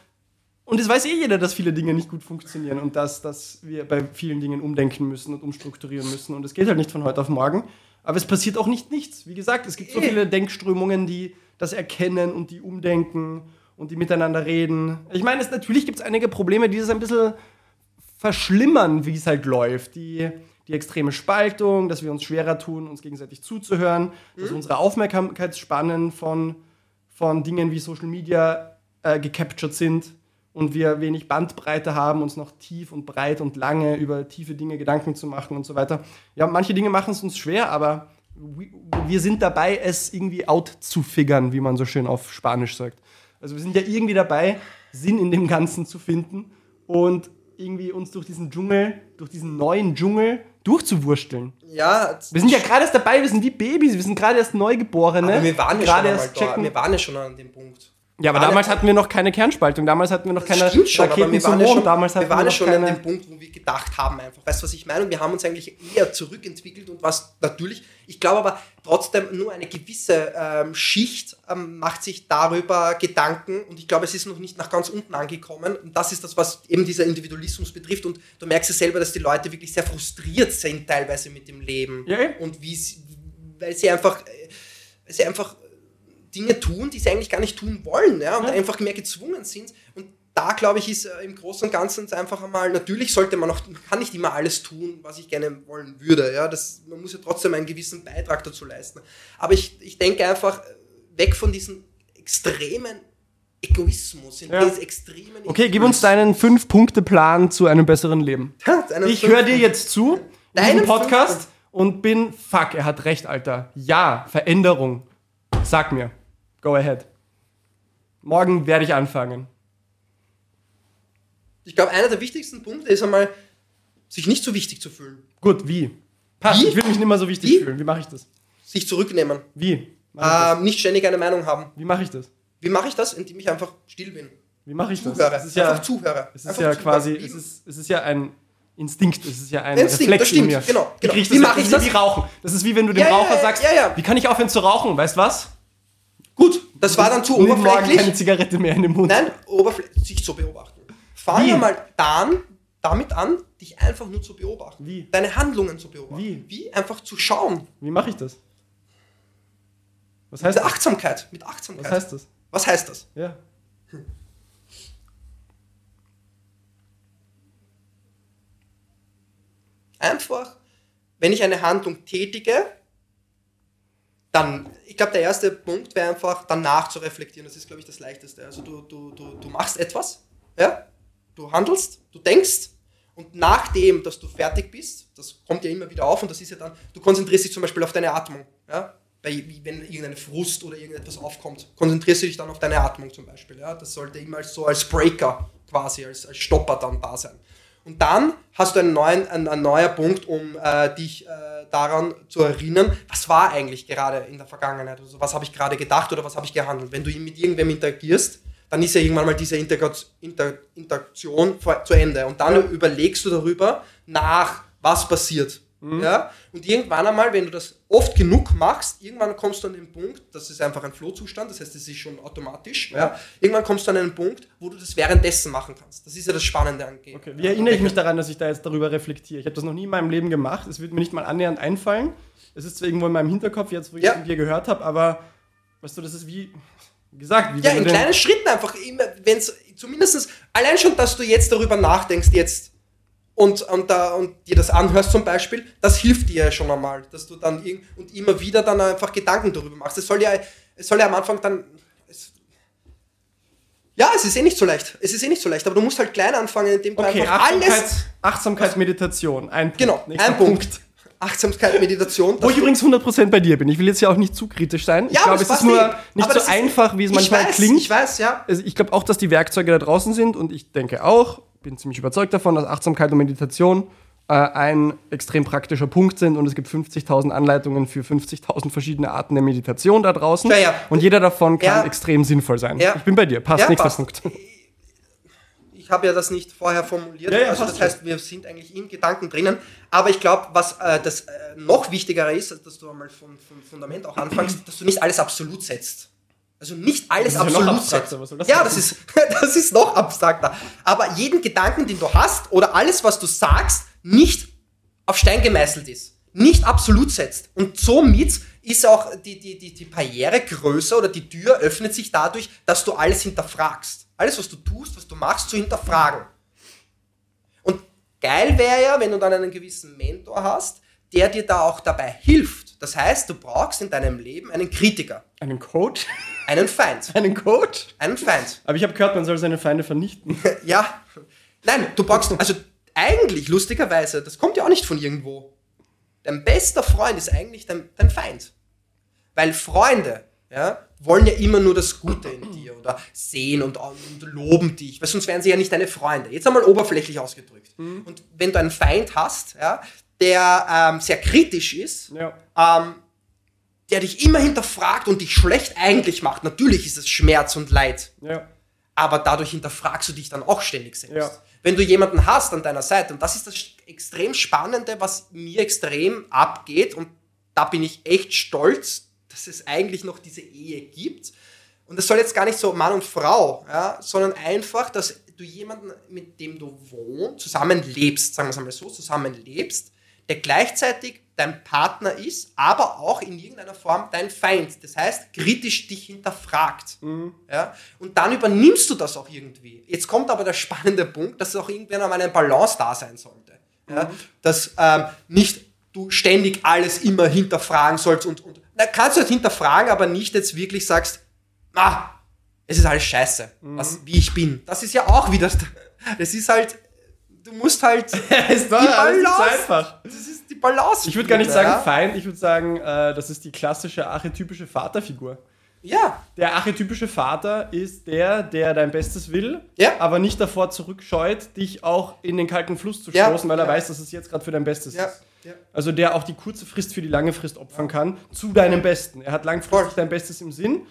[SPEAKER 1] und es weiß eh jeder, dass viele Dinge nicht gut funktionieren und dass, dass wir bei vielen Dingen umdenken müssen und umstrukturieren müssen. Und es geht halt nicht von heute auf morgen. Aber es passiert auch nicht nichts. Wie gesagt, es gibt so eh. viele Denkströmungen, die das erkennen und die umdenken und die miteinander reden. Ich meine, es, natürlich gibt es einige Probleme, die es ein bisschen verschlimmern, wie es halt läuft. Die, die extreme Spaltung, dass wir uns schwerer tun, uns gegenseitig zuzuhören, mhm. dass unsere Aufmerksamkeitsspannen von, von Dingen wie Social Media äh, gecaptured sind und wir wenig Bandbreite haben, uns noch tief und breit und lange über tiefe Dinge Gedanken zu machen und so weiter. Ja, manche Dinge machen es uns schwer, aber wir sind dabei, es irgendwie out zu figern, wie man so schön auf Spanisch sagt. Also wir sind ja irgendwie dabei, Sinn in dem Ganzen zu finden und irgendwie uns durch diesen Dschungel, durch diesen neuen Dschungel durchzuwursteln.
[SPEAKER 2] Ja.
[SPEAKER 1] Wir sind ja gerade erst dabei, wir sind wie Babys, wir sind gerade erst Neugeborene.
[SPEAKER 2] Aber wir waren ja schon erst checken. Wir waren ja schon an dem Punkt.
[SPEAKER 1] Ja, aber damals hatten wir noch keine Kernspaltung, damals hatten wir noch keine
[SPEAKER 2] schon, Raketen wir zum Mond, schon, damals hatten wir waren wir schon keine... an dem Punkt, wo wir gedacht haben einfach, weißt du, was ich meine? Und wir haben uns eigentlich eher zurückentwickelt und was natürlich, ich glaube aber trotzdem nur eine gewisse ähm, Schicht ähm, macht sich darüber Gedanken und ich glaube, es ist noch nicht nach ganz unten angekommen und das ist das, was eben dieser Individualismus betrifft und du merkst ja selber, dass die Leute wirklich sehr frustriert sind teilweise mit dem Leben
[SPEAKER 1] ja.
[SPEAKER 2] und wie sie, weil sie einfach, äh, weil sie einfach Dinge tun, die sie eigentlich gar nicht tun wollen ja, und ja. einfach mehr gezwungen sind. Und da, glaube ich, ist äh, im Großen und Ganzen einfach einmal, natürlich sollte man man kann nicht immer alles tun, was ich gerne wollen würde. Ja, das, man muss ja trotzdem einen gewissen Beitrag dazu leisten. Aber ich, ich denke einfach, weg von diesem extremen Egoismus, in
[SPEAKER 1] ja. extremen Okay, gib uns deinen Fünf-Punkte-Plan zu einem besseren Leben. Ja, ich höre dir jetzt zu, deinen Podcast, und bin, fuck, er hat recht, Alter. Ja, Veränderung. Sag mir. Go ahead. Morgen werde ich anfangen.
[SPEAKER 2] Ich glaube, einer der wichtigsten Punkte ist einmal, sich nicht so wichtig zu fühlen.
[SPEAKER 1] Gut, wie? Passt, wie? ich will mich nicht mehr so wichtig wie? fühlen. Wie mache ich das?
[SPEAKER 2] Sich zurücknehmen.
[SPEAKER 1] Wie?
[SPEAKER 2] Ähm, nicht ständig eine Meinung haben.
[SPEAKER 1] Wie mache ich das?
[SPEAKER 2] Wie mache ich das? Indem ich einfach still bin.
[SPEAKER 1] Wie mache ich das?
[SPEAKER 2] Zuhöre.
[SPEAKER 1] Es ist ja,
[SPEAKER 2] einfach zuhöre.
[SPEAKER 1] es ist
[SPEAKER 2] einfach
[SPEAKER 1] ja
[SPEAKER 2] zuhören.
[SPEAKER 1] quasi, es ist, es ist ja ein Instinkt, es ist ja ein
[SPEAKER 2] Instinkt,
[SPEAKER 1] Reflex
[SPEAKER 2] das stimmt,
[SPEAKER 1] in mir.
[SPEAKER 2] genau, genau. Wie
[SPEAKER 1] das,
[SPEAKER 2] mache ich
[SPEAKER 1] das
[SPEAKER 2] das?
[SPEAKER 1] wie Rauchen. Das ist wie wenn du dem
[SPEAKER 2] Ja,
[SPEAKER 1] Raucher
[SPEAKER 2] ja,
[SPEAKER 1] sagst,
[SPEAKER 2] ja.
[SPEAKER 1] wie kann ich aufhören zu rauchen? Weißt was?
[SPEAKER 2] Gut, das war dann zu
[SPEAKER 1] Nimm morgen keine
[SPEAKER 2] oberflächlich.
[SPEAKER 1] Zigarette mehr in den Mund.
[SPEAKER 2] Nein, oberflächlich, sich zu beobachten. Fang
[SPEAKER 1] Wie?
[SPEAKER 2] mal dann damit an, dich einfach nur zu beobachten.
[SPEAKER 1] Wie?
[SPEAKER 2] Deine Handlungen zu beobachten.
[SPEAKER 1] Wie?
[SPEAKER 2] Wie? Einfach zu schauen.
[SPEAKER 1] Wie mache ich das? Was heißt
[SPEAKER 2] Mit
[SPEAKER 1] das?
[SPEAKER 2] Achtsamkeit. Mit Achtsamkeit.
[SPEAKER 1] Was heißt das?
[SPEAKER 2] Was heißt das?
[SPEAKER 1] Ja.
[SPEAKER 2] Einfach, wenn ich eine Handlung tätige, dann, ich glaube, der erste Punkt wäre einfach, danach zu reflektieren. Das ist, glaube ich, das Leichteste. Also du, du, du, du machst etwas, ja? du handelst, du denkst und nachdem, dass du fertig bist, das kommt ja immer wieder auf und das ist ja dann, du konzentrierst dich zum Beispiel auf deine Atmung. Ja? Bei, wenn irgendeine Frust oder irgendetwas aufkommt, konzentrierst du dich dann auf deine Atmung zum Beispiel. Ja? Das sollte immer so als Breaker quasi, als, als Stopper dann da sein. Und dann hast du einen neuen, einen, einen neuer Punkt, um äh, dich äh, daran zu erinnern, was war eigentlich gerade in der Vergangenheit, also was habe ich gerade gedacht oder was habe ich gehandelt. Wenn du mit irgendwem interagierst, dann ist ja irgendwann mal diese Interaktion zu Ende. Und dann überlegst du darüber nach, was passiert. Ja? Und irgendwann einmal, wenn du das oft genug machst, irgendwann kommst du an den Punkt, das ist einfach ein Flow-Zustand, das heißt, es ist schon automatisch. Ja? Irgendwann kommst du an einen Punkt, wo du das währenddessen machen kannst. Das ist ja das Spannende an Game.
[SPEAKER 1] Okay. Wie erinnere ich mich daran, dass ich da jetzt darüber reflektiere? Ich habe das noch nie in meinem Leben gemacht. Es wird mir nicht mal annähernd einfallen. Es ist zwar irgendwo in meinem Hinterkopf, jetzt wo ich es von dir gehört habe, aber weißt du, das ist wie gesagt, wie
[SPEAKER 2] Ja, in kleinen Schritten einfach, immer, wenn es zumindest, allein schon, dass du jetzt darüber nachdenkst, jetzt und, und, da, und dir das anhörst zum Beispiel, das hilft dir ja schon einmal, dass du dann irgend, und immer wieder dann einfach Gedanken darüber machst. Es soll ja, es soll ja am Anfang dann. Es, ja, es ist eh nicht so leicht. Es ist eh nicht so leicht, aber du musst halt klein anfangen, indem du
[SPEAKER 1] Okay,
[SPEAKER 2] einfach
[SPEAKER 1] Achtsamkeit,
[SPEAKER 2] alles.
[SPEAKER 1] Achtsamkeit, Meditation, ein Punkt.
[SPEAKER 2] Genau, ein Punkt. Achtsamkeit, Meditation.
[SPEAKER 1] Wo ich übrigens 100% bei dir bin. Ich will jetzt ja auch nicht zu kritisch sein. Ich
[SPEAKER 2] Ja,
[SPEAKER 1] glaube, es ist nur nicht so einfach, wie es manchmal
[SPEAKER 2] weiß,
[SPEAKER 1] klingt.
[SPEAKER 2] Ich weiß, ja.
[SPEAKER 1] Also ich glaube auch, dass die Werkzeuge da draußen sind und ich denke auch, bin ziemlich überzeugt davon, dass Achtsamkeit und Meditation äh, ein extrem praktischer Punkt sind und es gibt 50.000 Anleitungen für 50.000 verschiedene Arten der Meditation da draußen
[SPEAKER 2] Ja, ja.
[SPEAKER 1] und jeder davon kann
[SPEAKER 2] Ja.
[SPEAKER 1] extrem sinnvoll sein. Ich bin bei dir. Passt, nächster
[SPEAKER 2] passt.
[SPEAKER 1] Punkt.
[SPEAKER 2] ich habe ja das nicht vorher formuliert, also das heißt, wir sind eigentlich in Gedanken drinnen, aber ich glaube, was äh, das äh, noch wichtigere ist, dass du einmal vom, vom Fundament auch anfängst, dass du nicht alles absolut setzt. Also nicht alles
[SPEAKER 1] Das ist ja noch
[SPEAKER 2] absolut
[SPEAKER 1] abstrakter,
[SPEAKER 2] setzt.
[SPEAKER 1] was soll das
[SPEAKER 2] ja, das ist, das ist noch abstrakter. Aber jeden Gedanken, den du hast oder alles, was du sagst, nicht auf Stein gemeißelt ist. Nicht absolut setzt. Und somit ist auch die, die, die, die Barriere größer oder die Tür öffnet sich dadurch, dass du alles hinterfragst. Alles, was du tust, was du machst, zu hinterfragen. Und geil wäre ja, wenn du dann einen gewissen Mentor hast, der dir da auch dabei hilft. Das heißt, du brauchst in deinem Leben einen Kritiker,
[SPEAKER 1] Einen Coach?
[SPEAKER 2] Einen Feind,
[SPEAKER 1] Einen Coach?
[SPEAKER 2] einen Feind.
[SPEAKER 1] Aber ich habe gehört, man soll seine Feinde vernichten.
[SPEAKER 2] Ja, nein, du brauchst, also eigentlich, lustigerweise, das kommt ja auch nicht von irgendwo. Dein bester Freund ist eigentlich dein, dein Feind. Weil Freunde, ja, wollen ja immer nur das Gute in dir oder sehen und, und loben dich, weil sonst wären sie ja nicht deine Freunde. Jetzt einmal oberflächlich ausgedrückt. Und wenn du einen Feind hast, ja, der ähm, sehr kritisch ist,
[SPEAKER 1] Ja.
[SPEAKER 2] ähm, der dich immer hinterfragt und dich schlecht eigentlich macht, natürlich ist es Schmerz und Leid
[SPEAKER 1] Ja.
[SPEAKER 2] aber dadurch hinterfragst du dich dann auch ständig selbst.
[SPEAKER 1] Ja.
[SPEAKER 2] Wenn du jemanden hast an deiner Seite, und das ist das extrem Spannende, was mir extrem abgeht, und da bin ich echt stolz, dass es eigentlich noch diese Ehe gibt. Und das soll jetzt gar nicht so Mann und Frau, ja, sondern einfach, dass du jemanden, mit dem du wohnst, zusammenlebst, sagen wir es einmal so, zusammenlebst, der gleichzeitig dein Partner ist, aber auch in irgendeiner Form dein Feind. Das heißt, kritisch dich hinterfragt. Ja? Und dann übernimmst du das auch irgendwie. Jetzt kommt aber der spannende Punkt, dass es auch irgendwann einmal eine Balance da sein sollte. Ja? Dass ähm, nicht du ständig alles immer hinterfragen sollst und, und na, kannst du halt hinterfragen, aber nicht jetzt wirklich sagst, ah, es ist alles scheiße, was, wie ich bin. Das ist ja auch wieder, das ist halt, du musst halt,
[SPEAKER 1] Es war
[SPEAKER 2] Die
[SPEAKER 1] alles nicht so
[SPEAKER 2] Balance.
[SPEAKER 1] einfach.
[SPEAKER 2] das ist die Balance.
[SPEAKER 1] Ich würde gar nicht sagen
[SPEAKER 2] ja?
[SPEAKER 1] Feind, ich würde sagen, äh, das ist die klassische archetypische Vaterfigur.
[SPEAKER 2] Ja,
[SPEAKER 1] Der archetypische Vater ist der, der dein Bestes will,
[SPEAKER 2] Ja.
[SPEAKER 1] aber nicht davor zurückscheut, dich auch in den kalten Fluss zu
[SPEAKER 2] Ja,
[SPEAKER 1] stoßen, weil er
[SPEAKER 2] ja.
[SPEAKER 1] weiß, dass es jetzt gerade für dein Bestes
[SPEAKER 2] ja,
[SPEAKER 1] ist.
[SPEAKER 2] ja.
[SPEAKER 1] Also der auch die kurze Frist für die lange Frist opfern kann, zu deinem Besten. Er hat langfristig dein Bestes im Sinn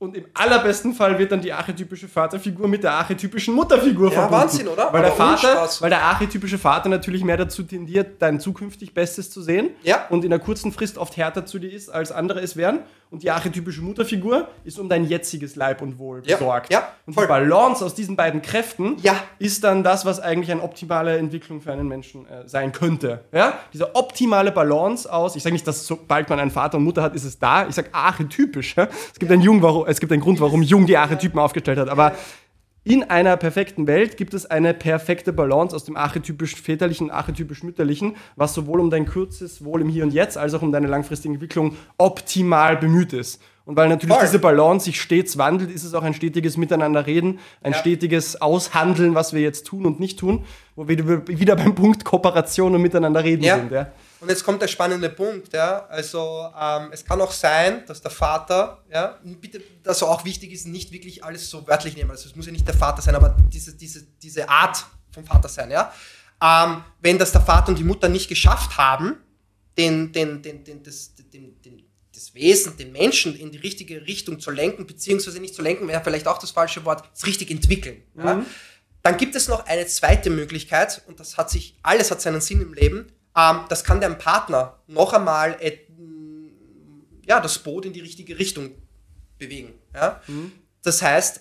[SPEAKER 1] und im allerbesten Fall wird dann die archetypische Vaterfigur mit der archetypischen Mutterfigur
[SPEAKER 2] Ja,
[SPEAKER 1] verbunden.
[SPEAKER 2] Wahnsinn, oder?
[SPEAKER 1] Weil der, Vater, weil der archetypische Vater natürlich mehr dazu tendiert, dein zukünftig Bestes zu sehen.
[SPEAKER 2] Ja.
[SPEAKER 1] Und in der kurzen Frist oft härter zu dir ist, als andere es wären. Und die archetypische Mutterfigur ist um dein jetziges Leib und Wohl
[SPEAKER 2] Ja,
[SPEAKER 1] besorgt.
[SPEAKER 2] ja,
[SPEAKER 1] und die. Balance aus diesen beiden Kräften
[SPEAKER 2] Ja.
[SPEAKER 1] ist dann das, was eigentlich eine optimale Entwicklung für einen Menschen äh, sein könnte. Ja? Diese optimale Balance aus, ich sage nicht, dass sobald man einen Vater und Mutter hat, ist es da. Ich sage archetypisch. Ja? Es, gibt einen Jung, warum, es gibt einen Grund, warum Jung die Archetypen aufgestellt hat. Aber in einer perfekten Welt gibt es eine perfekte Balance aus dem archetypisch väterlichen und archetypisch mütterlichen, was sowohl um dein kurzes Wohl im Hier und Jetzt als auch um deine langfristige Entwicklung optimal bemüht ist. Und weil natürlich
[SPEAKER 2] Voll.
[SPEAKER 1] diese Balance sich stets wandelt, ist es auch ein stetiges Miteinanderreden, ein
[SPEAKER 2] Ja.
[SPEAKER 1] stetiges Aushandeln, was wir jetzt tun und nicht tun, wo wir wieder beim Punkt Kooperation und Miteinanderreden
[SPEAKER 2] Ja.
[SPEAKER 1] sind. Ja?
[SPEAKER 2] Und jetzt kommt der spannende Punkt, ja. Also ähm, es kann auch sein, dass der Vater, ja, bitte, dass auch wichtig ist, nicht wirklich alles so wörtlich nehmen. Also es muss ja nicht der Vater sein, aber diese, diese, diese Art vom Vater sein, ja. Ähm, wenn das der Vater und die Mutter nicht geschafft haben, den, den, den, den, das, den, den, das Wesen, den Menschen in die richtige Richtung zu lenken, beziehungsweise nicht zu lenken, wäre vielleicht auch das falsche Wort, das richtig entwickeln. Ja? Dann gibt es noch eine zweite Möglichkeit, und das hat sich, alles hat seinen Sinn im Leben. Ähm, das kann dein Partner noch einmal et, ja, das Boot in die richtige Richtung bewegen. Ja? Das heißt,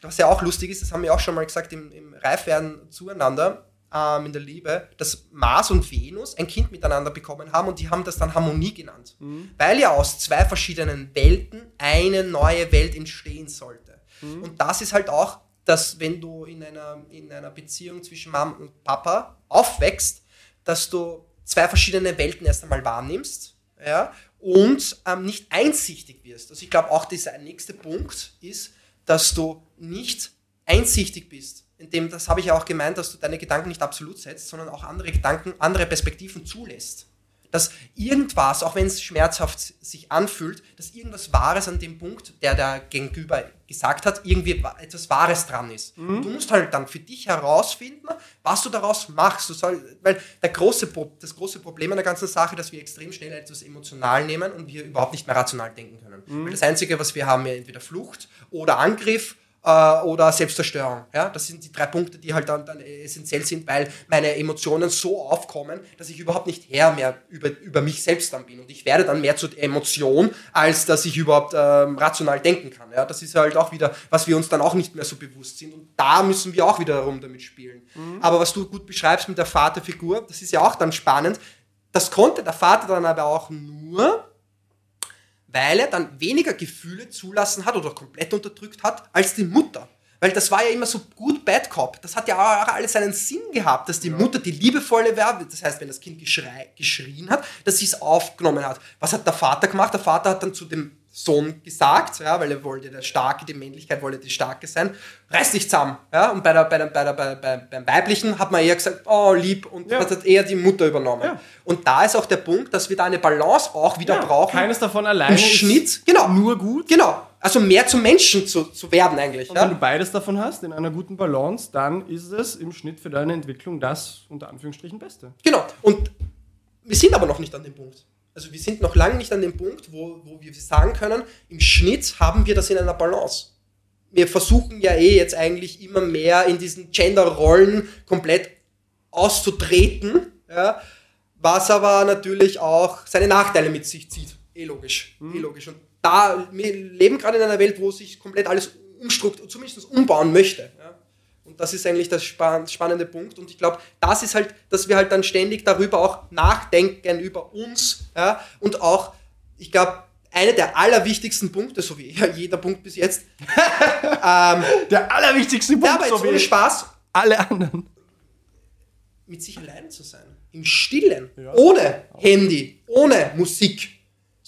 [SPEAKER 2] was ja auch lustig ist, das haben wir auch schon mal gesagt im, im Reifwerden zueinander, ähm, in der Liebe, dass Mars und Venus ein Kind miteinander bekommen haben und die haben das dann Harmonie genannt. Weil ja aus zwei verschiedenen Welten eine neue Welt entstehen sollte. Und das ist halt auch, dass wenn du in einer, in einer Beziehung zwischen Mom und Papa aufwächst, dass du zwei verschiedene Welten erst einmal wahrnimmst ja, und ähm, nicht einsichtig wirst. Also ich glaube auch dieser nächste Punkt ist, dass du nicht einsichtig bist. Indem, das habe ich ja auch gemeint, dass du deine Gedanken nicht absolut setzt, sondern auch andere Gedanken, andere Perspektiven zulässt. Dass irgendwas, auch wenn es schmerzhaft sich anfühlt, dass irgendwas Wahres an dem Punkt, der der Gegenüber gesagt hat, irgendwie wa- etwas Wahres dran ist. Und du musst halt dann für dich herausfinden, was du daraus machst. Du soll, weil der große, das große Problem an der ganzen Sache, dass wir extrem schnell etwas emotional nehmen und wir überhaupt nicht mehr rational denken können. Weil das Einzige, was wir haben, ja entweder Flucht oder Angriff äh, oder Selbstzerstörung. Ja? Das sind die drei Punkte, die halt dann, dann essentiell sind, weil meine Emotionen so aufkommen, dass ich überhaupt nicht Herr mehr über, über mich selbst dann bin. Und ich werde dann mehr zur Emotion, als dass ich überhaupt ähm, rational denken kann. Ja? Das ist halt auch wieder, was wir uns dann auch nicht mehr so bewusst sind. Und da müssen wir auch wiederum damit spielen. Aber was du gut beschreibst mit der Vaterfigur, das ist ja auch dann spannend. Das konnte der Vater dann aber auch nur, weil er dann weniger Gefühle zulassen hat oder komplett unterdrückt hat als die Mutter. Weil das war ja immer so gut Bad Cop. Das hat ja auch alles seinen Sinn gehabt, dass die Mutter die liebevolle war. Das heißt, wenn das Kind geschrei, geschrien hat, dass sie es aufgenommen hat. Was hat der Vater gemacht? Der Vater hat dann zu dem Sohn gesagt, ja, weil er wollte der Starke, die Männlichkeit wollte die Starke sein, reiß dich zusammen. Ja? Und bei der, bei der, bei der, bei, bei, beim Weiblichen hat man eher gesagt, oh, lieb, und
[SPEAKER 1] Ja.
[SPEAKER 2] das hat eher die Mutter übernommen.
[SPEAKER 1] Ja.
[SPEAKER 2] Und da ist auch der Punkt, dass wir da eine Balance auch wieder brauchen.
[SPEAKER 1] Keines davon alleine
[SPEAKER 2] Im Schnitt, genau.
[SPEAKER 1] nur gut.
[SPEAKER 2] Genau. Also mehr zum Menschen zu, zu werden eigentlich.
[SPEAKER 1] Und wenn du
[SPEAKER 2] Ja?
[SPEAKER 1] beides davon hast, in einer guten Balance, dann ist es im Schnitt für deine Entwicklung das unter Anführungsstrichen Beste.
[SPEAKER 2] Genau. Und wir sind aber noch nicht an dem Punkt. Also wir sind noch lange nicht an dem Punkt, wo, wo wir sagen können, im Schnitt haben wir das in einer Balance. Wir versuchen ja eh jetzt eigentlich immer mehr in diesen Gender-Rollen komplett auszutreten, ja, was aber natürlich auch seine Nachteile mit sich zieht. Eh logisch. Eh logisch. Und da, wir leben gerade in einer Welt, wo sich komplett alles umstrukturiert, zumindest umbauen möchte. Und das ist eigentlich der span spannende Punkt. Und ich glaube, das ist halt, dass wir halt dann ständig darüber auch nachdenken, über uns. Ja? Und auch, ich glaube, einer der allerwichtigsten Punkte, so wie jeder Punkt bis jetzt, ähm,
[SPEAKER 1] Der allerwichtigste Punkt,
[SPEAKER 2] ja, aber jetzt
[SPEAKER 1] so
[SPEAKER 2] ohne Spaß,
[SPEAKER 1] alle anderen.
[SPEAKER 2] mit sich allein zu sein. Im Stillen.
[SPEAKER 1] Ja.
[SPEAKER 2] Ohne Handy, ohne Musik.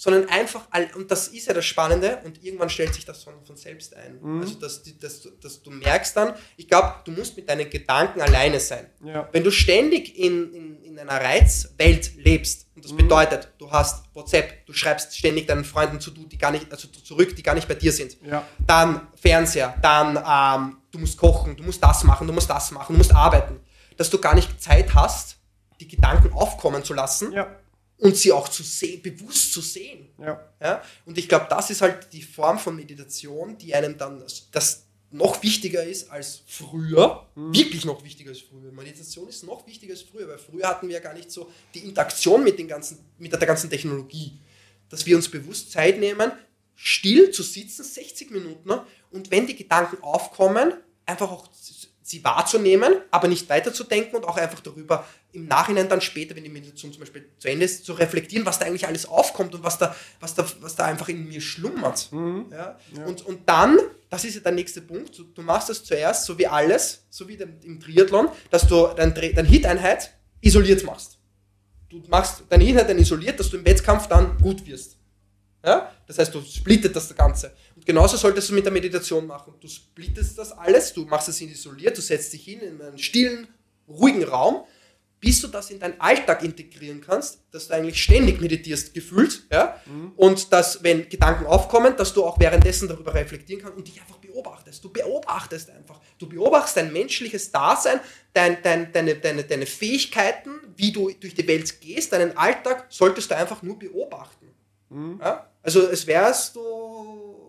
[SPEAKER 2] Sondern einfach, all- und das ist ja das Spannende, und irgendwann stellt sich das von, von selbst ein.
[SPEAKER 1] Mhm.
[SPEAKER 2] Also, dass, dass, du- dass du merkst dann, ich glaube, du musst mit deinen Gedanken alleine sein.
[SPEAKER 1] Ja.
[SPEAKER 2] Wenn du ständig in, in, in einer Reizwelt lebst, und das bedeutet, du hast WhatsApp, du schreibst ständig deinen Freunden zu, die gar nicht, also zurück, die gar nicht bei dir sind.
[SPEAKER 1] Ja.
[SPEAKER 2] Dann Fernseher, dann ähm, du musst kochen, du musst das machen, du musst das machen, du musst arbeiten. Dass du gar nicht Zeit hast, die Gedanken aufkommen zu lassen,
[SPEAKER 1] Ja.
[SPEAKER 2] Und sie auch zu sehen, bewusst zu sehen.
[SPEAKER 1] Ja.
[SPEAKER 2] Ja? Und ich glaube, das ist halt die Form von Meditation, die einem dann das noch wichtiger ist als früher, wirklich noch wichtiger als früher. Meditation ist noch wichtiger als früher, weil früher hatten wir ja gar nicht so die Interaktion mit, den ganzen, mit der ganzen Technologie, dass wir uns bewusst Zeit nehmen, still zu sitzen, 60 Minuten, und wenn die Gedanken aufkommen, einfach auch sie wahrzunehmen, aber nicht weiterzudenken und auch einfach darüber im Nachhinein dann später, wenn die Meditation zum Beispiel zu Ende ist, zu reflektieren, was da eigentlich alles aufkommt und was da, was da, was da einfach in mir schlummert. Ja? Und, und dann, das ist ja der nächste Punkt, du, du machst das zuerst, so wie alles, so wie dem, im Triathlon, dass du deine dein Hit-Einheit isoliert machst. Du machst deine Hit-Einheit dann isoliert, dass du im Wettkampf dann gut wirst. Ja? Das heißt, du splittet das Ganze. Genauso solltest du mit der Meditation machen. Du splittest das alles, du machst es isoliert, du setzt dich hin in einen stillen, ruhigen Raum, bis du das in deinen Alltag integrieren kannst, dass du eigentlich ständig meditierst, gefühlt, ja, und dass, wenn Gedanken aufkommen, dass du auch währenddessen darüber reflektieren kannst und dich einfach beobachtest. Du beobachtest einfach. Du beobachtest dein menschliches Dasein, dein, dein, deine, deine, deine Fähigkeiten, wie du durch die Welt gehst, deinen Alltag, solltest du einfach nur beobachten. Ja? Also es wärst du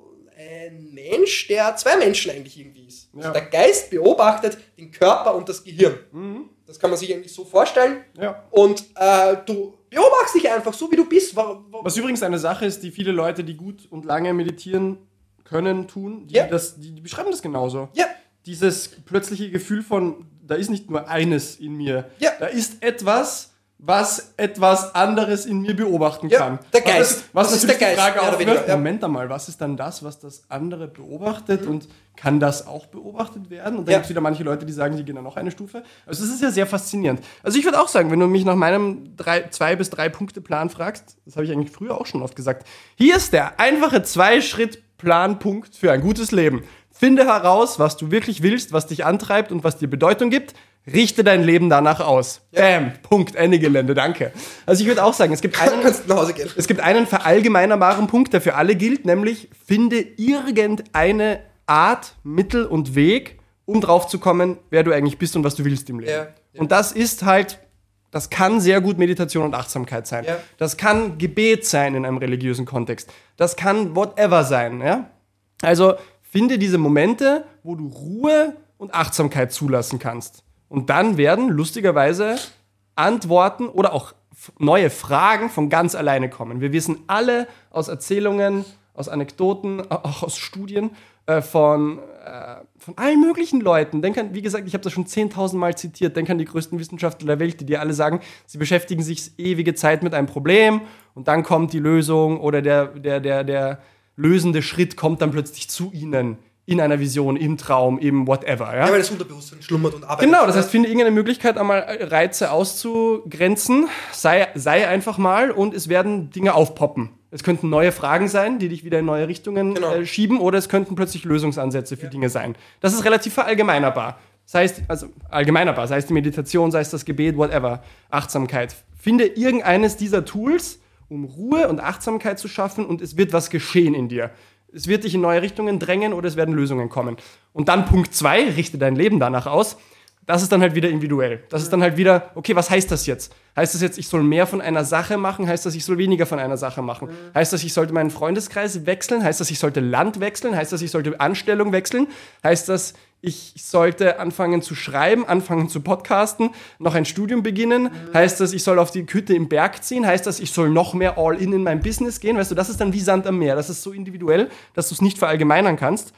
[SPEAKER 2] ein Mensch, der zwei Menschen eigentlich irgendwie ist. Also
[SPEAKER 1] Ja.
[SPEAKER 2] der Geist beobachtet den Körper und das Gehirn. Das kann man sich eigentlich so vorstellen.
[SPEAKER 1] Ja.
[SPEAKER 2] Und äh, du beobachtest dich einfach so, wie du bist. Wa- wa-
[SPEAKER 1] Was übrigens eine Sache ist, die viele Leute, die gut und lange meditieren können, tun, die,
[SPEAKER 2] Ja.
[SPEAKER 1] das, die, die beschreiben das genauso.
[SPEAKER 2] Ja.
[SPEAKER 1] Dieses plötzliche Gefühl von, da ist nicht nur eines in mir,
[SPEAKER 2] Ja.
[SPEAKER 1] da ist etwas, was etwas anderes in mir beobachten
[SPEAKER 2] Ja,
[SPEAKER 1] kann.
[SPEAKER 2] der
[SPEAKER 1] Was
[SPEAKER 2] Geist.
[SPEAKER 1] das- Was
[SPEAKER 2] Das ist der Geist,
[SPEAKER 1] Frage aufwirft,
[SPEAKER 2] ja.
[SPEAKER 1] Moment einmal, was ist dann das, was das andere beobachtet und kann das auch beobachtet werden? Und dann
[SPEAKER 2] Ja.
[SPEAKER 1] gibt es wieder manche Leute, die sagen, die gehen dann noch eine Stufe. Also es ist ja sehr faszinierend. Also ich würde auch sagen, wenn du mich nach meinem drei, zwei bis drei Punkte Plan fragst, das habe ich eigentlich früher auch schon oft gesagt, hier ist der einfache Zwei-Schritt-Planpunkt für ein gutes Leben. Finde heraus, was du wirklich willst, was dich antreibt und was dir Bedeutung gibt. Richte dein Leben danach aus. Bam, Punkt, Ende Gelände, danke. Also ich würde auch sagen, es gibt einen, es gibt einen verallgemeinerbaren Punkt, der für alle gilt, nämlich finde irgendeine Art, Mittel und Weg, um drauf zu kommen, wer du eigentlich bist und was du willst im Leben.
[SPEAKER 2] Ja, ja.
[SPEAKER 1] Und das ist halt, das kann sehr gut Meditation und Achtsamkeit sein.
[SPEAKER 2] Ja.
[SPEAKER 1] Das kann Gebet sein in einem religiösen Kontext. Das kann whatever sein. Ja? Also finde diese Momente, wo du Ruhe und Achtsamkeit zulassen kannst. Und dann werden lustigerweise Antworten oder auch neue Fragen von ganz alleine kommen. Wir wissen alle aus Erzählungen, aus Anekdoten, auch aus Studien äh, von, äh, von allen möglichen Leuten. Denk an, wie gesagt, ich habe das schon 10.000 Mal zitiert. Denk an die größten Wissenschaftler der Welt, die dir alle sagen, sie beschäftigen sich ewige Zeit mit einem Problem und dann kommt die Lösung oder der, der, der, der lösende Schritt kommt dann plötzlich zu ihnen in einer Vision, im Traum, im whatever. Ja?
[SPEAKER 2] Ja, weil das Unterbewusstsein schlummert und arbeitet.
[SPEAKER 1] Genau, das heißt, finde irgendeine Möglichkeit, einmal Reize auszugrenzen, sei, sei einfach mal und es werden Dinge aufpoppen. Es könnten neue Fragen sein, die dich wieder in neue Richtungen
[SPEAKER 2] Genau.
[SPEAKER 1] äh, schieben, oder es könnten plötzlich Lösungsansätze für Dinge sein. Das ist relativ verallgemeinerbar. Sei es, also allgemeinerbar, sei es die Meditation, sei es das Gebet, whatever, Achtsamkeit. Finde irgendeines dieser Tools, um Ruhe und Achtsamkeit zu schaffen und es wird was geschehen in dir. Es wird dich in neue Richtungen drängen oder es werden Lösungen kommen. Und dann Punkt zwei, richte dein Leben danach aus. Das ist dann halt wieder individuell. Das ist dann halt wieder, okay, was heißt das jetzt? Heißt das jetzt, ich soll mehr von einer Sache machen? Heißt das, ich soll weniger von einer Sache machen? Heißt das, ich sollte meinen Freundeskreis wechseln? Heißt das, ich sollte Land wechseln? Heißt das, ich sollte Anstellung wechseln? Heißt das, ich sollte anfangen zu schreiben, anfangen zu podcasten, noch ein Studium beginnen? Heißt das, ich soll auf die Hütte im Berg ziehen? Heißt das, ich soll noch mehr All-in in mein Business gehen? Weißt du, das ist dann wie Sand am Meer. Das ist so individuell, dass du es nicht verallgemeinern kannst.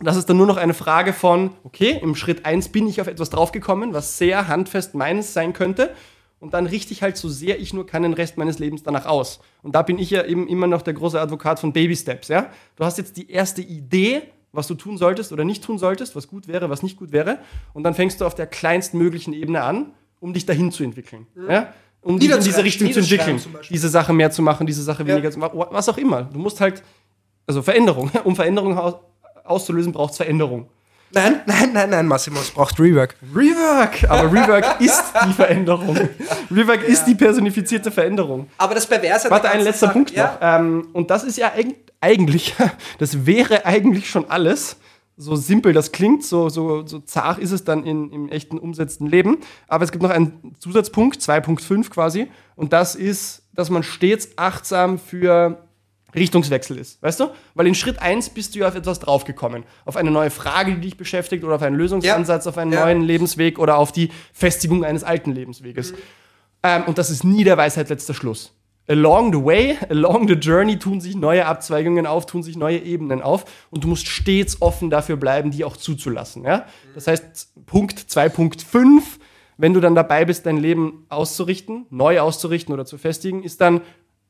[SPEAKER 1] Das ist dann nur noch eine Frage von, okay, im Schritt 1 bin ich auf etwas draufgekommen, was sehr handfest meines sein könnte. Und dann richte ich halt so sehr ich nur kann den Rest meines Lebens danach aus. Und da bin ich ja eben immer noch der große Advokat von Baby Steps. Ja? Du hast jetzt die erste Idee, was du tun solltest oder nicht tun solltest, was gut wäre, was nicht gut wäre. Und dann fängst du auf der kleinstmöglichen Ebene an, um dich dahin zu entwickeln. Ja? Um dich in diese Richtung zu entwickeln. Diese Sache mehr zu machen, diese Sache weniger zu machen, was auch immer. Du musst halt, also Veränderung. Um Veränderung aus, auszulösen, braucht es Veränderung.
[SPEAKER 2] Nein, nein, nein, nein, Massimo, es braucht Rework.
[SPEAKER 1] Rework! Aber Rework ist die Veränderung. Rework ist die personifizierte Veränderung.
[SPEAKER 2] Aber das Perverse
[SPEAKER 1] Warte, ein letzter
[SPEAKER 2] Sache-
[SPEAKER 1] Punkt
[SPEAKER 2] ja?
[SPEAKER 1] noch. Ähm, und das ist ja eig- eigentlich, das wäre eigentlich schon alles. so simpel das klingt, so, so, so zart ist es dann in, im echten umsetzten Leben. Aber es gibt noch einen Zusatzpunkt, 2.5 quasi, und das ist, dass man stets achtsam für Richtungswechsel ist, weißt du? Weil in Schritt 1 bist du ja auf etwas draufgekommen. Auf eine neue Frage, die dich beschäftigt, oder auf einen Lösungsansatz, ja. auf einen ja. neuen Lebensweg oder auf die Festigung eines alten Lebensweges. Mhm. Ähm, und das ist nie der Weisheit letzter Schluss. Along the way, along the journey tun sich neue Abzweigungen auf, tun sich neue Ebenen auf und du musst stets offen dafür bleiben, die auch zuzulassen. Ja? Das heißt, Punkt 2.5, wenn du dann dabei bist, dein Leben auszurichten, neu auszurichten oder zu festigen, ist dann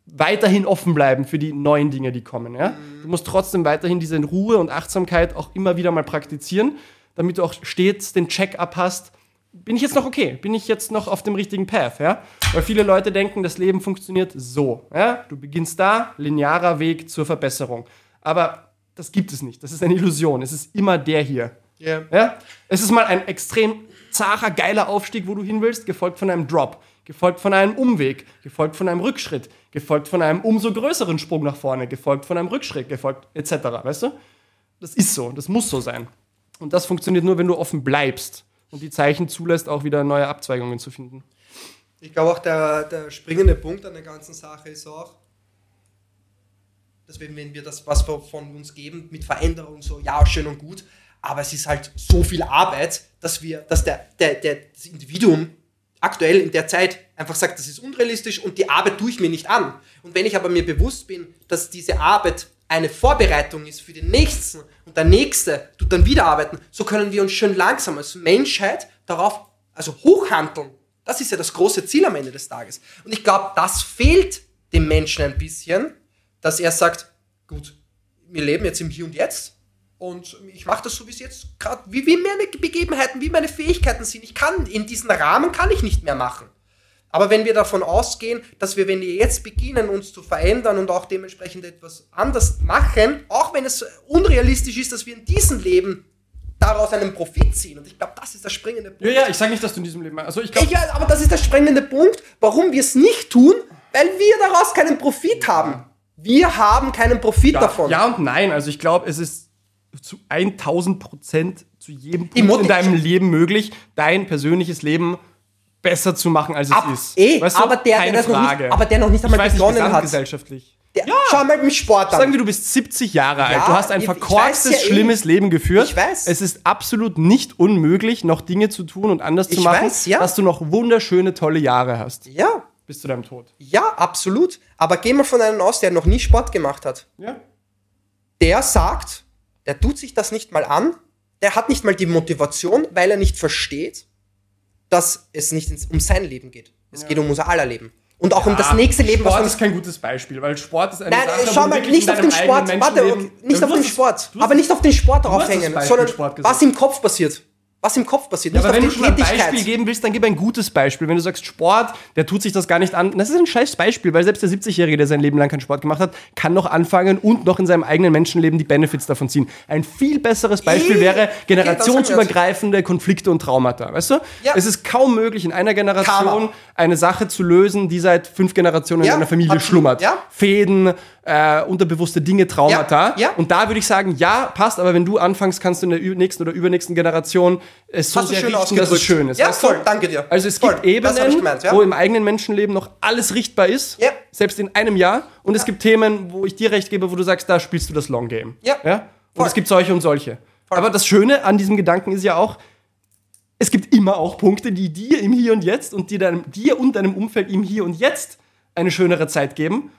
[SPEAKER 1] weiterhin offen bleiben für die neuen Dinge, die kommen. Ja? Du musst trotzdem weiterhin diese Ruhe und Achtsamkeit auch immer wieder mal praktizieren, damit du auch stets den Check-up hast. Bin ich jetzt noch okay? Bin ich jetzt noch auf dem richtigen Path? Ja? Weil viele Leute denken, das Leben funktioniert so. Ja? Du beginnst da, linearer Weg zur Verbesserung. Aber das gibt es nicht. Das ist eine Illusion. Es ist immer der hier. Yeah. Ja? Es ist mal ein extrem zacher, geiler Aufstieg, wo du hin willst, gefolgt von einem Drop gefolgt von einem Umweg, gefolgt von einem Rückschritt, gefolgt von einem umso größeren Sprung nach vorne, gefolgt von einem Rückschritt, gefolgt etc. Weißt du? Das ist so, das muss so sein. Und das funktioniert nur, wenn du offen bleibst und die Zeichen zulässt, auch wieder neue Abzweigungen zu finden.
[SPEAKER 2] Ich glaube auch, der, der springende Punkt an der ganzen Sache ist auch, dass wenn, wenn wir das, was wir von uns geben, mit Veränderung so, ja, schön und gut, aber es ist halt so viel Arbeit, dass wir, dass der, der, der das Individuum aktuell in der Zeit einfach sagt, das ist unrealistisch und die Arbeit tue ich mir nicht an. Und wenn ich aber mir bewusst bin, dass diese Arbeit eine Vorbereitung ist für den nächsten und der nächste tut dann wieder arbeiten, so können wir uns schön langsam als Menschheit darauf, also hochhandeln. Das ist ja das große Ziel am Ende des Tages. Und ich glaube, das fehlt dem Menschen ein bisschen, dass er sagt, gut, wir leben jetzt im Hier und Jetzt und ich mache das so, wie es jetzt gerade, wie, wie meine Begebenheiten, wie meine Fähigkeiten sind. Ich kann, in diesen Rahmen kann ich nicht mehr machen. Aber wenn wir davon ausgehen, dass wir, wenn wir jetzt beginnen, uns zu verändern und auch dementsprechend etwas anders machen, auch wenn es unrealistisch ist, dass wir in diesem Leben daraus einen Profit ziehen. Und ich glaube, das ist der springende
[SPEAKER 1] Punkt. Ja, ja, ich sage nicht, dass du in diesem Leben. Also ich glaub,
[SPEAKER 2] ja, aber das ist der springende Punkt, warum wir es nicht tun, weil wir daraus keinen Profit haben. Wir haben keinen Profit
[SPEAKER 1] ja,
[SPEAKER 2] davon.
[SPEAKER 1] Ja und nein. Also ich glaube, es ist zu 1000 Prozent zu jedem Punkt in deinem Leben möglich, dein persönliches Leben besser zu machen, als es
[SPEAKER 2] Ab,
[SPEAKER 1] ist.
[SPEAKER 2] Eh, weißt du? aber, der, Keine der Frage. Nicht, aber der noch nicht einmal
[SPEAKER 1] ich begonnen nicht, hat. gesellschaftlich.
[SPEAKER 2] Der, ja. Schau mal mit Sport
[SPEAKER 1] an. Sagen wir, du bist 70 Jahre alt. du hast ein verkorkstes, ja eh. schlimmes eh. Leben geführt.
[SPEAKER 2] Ich weiß.
[SPEAKER 1] Es ist absolut nicht unmöglich, noch Dinge zu tun und anders ich zu machen, weiß, ja. dass du noch wunderschöne, tolle Jahre hast.
[SPEAKER 2] Ja.
[SPEAKER 1] Bis zu deinem Tod.
[SPEAKER 2] Ja, absolut. Aber geh mal von einem aus, der noch nie Sport gemacht hat.
[SPEAKER 1] Ja.
[SPEAKER 2] Der sagt, der tut sich das nicht mal an, der hat nicht mal die Motivation, weil er nicht versteht, dass es nicht um sein Leben geht. Es ja. geht um unser aller Leben. Und auch ja, um das nächste Leben.
[SPEAKER 1] Sport ist kein gutes Beispiel, weil Sport ist
[SPEAKER 2] eine Nein, Sache, schau mal, nicht auf den Sport, warte, nicht auf den Sport, aber nicht auf den Sport draufhängen, sondern was im Kopf passiert was im Kopf passiert.
[SPEAKER 1] Ja, aber wenn du schon ein Beispiel geben willst, dann gib ein gutes Beispiel. Wenn du sagst Sport, der tut sich das gar nicht an. Das ist ein scheiß Beispiel, weil selbst der 70-Jährige, der sein Leben lang keinen Sport gemacht hat, kann noch anfangen und noch in seinem eigenen Menschenleben die Benefits davon ziehen. Ein viel besseres Beispiel wäre generationsübergreifende Konflikte und Traumata. Weißt du? Ja. Es ist kaum möglich, in einer Generation Karma. eine Sache zu lösen, die seit fünf Generationen ja, in einer Familie absolut. schlummert. Ja. Fäden, äh, unterbewusste Dinge, Traumata. Ja, ja. Und da würde ich sagen, ja, passt, aber wenn du anfängst, kannst du in der nächsten oder übernächsten Generation es so sehr richten, dass es schön ist.
[SPEAKER 2] Ja, voll, danke dir.
[SPEAKER 1] Also es voll, gibt Ebenen, gemeint, ja. wo im eigenen Menschenleben noch alles richtbar ist, ja. selbst in einem Jahr. Und es gibt Themen, wo ich dir recht gebe, wo du sagst, da spielst du das Long Game. Ja. ja? Und es gibt solche und solche. Voll. Aber das Schöne an diesem Gedanken ist ja auch, es gibt immer auch Punkte, die dir im Hier und Jetzt und die deinem, dir und deinem Umfeld im Hier und Jetzt eine schönere Zeit geben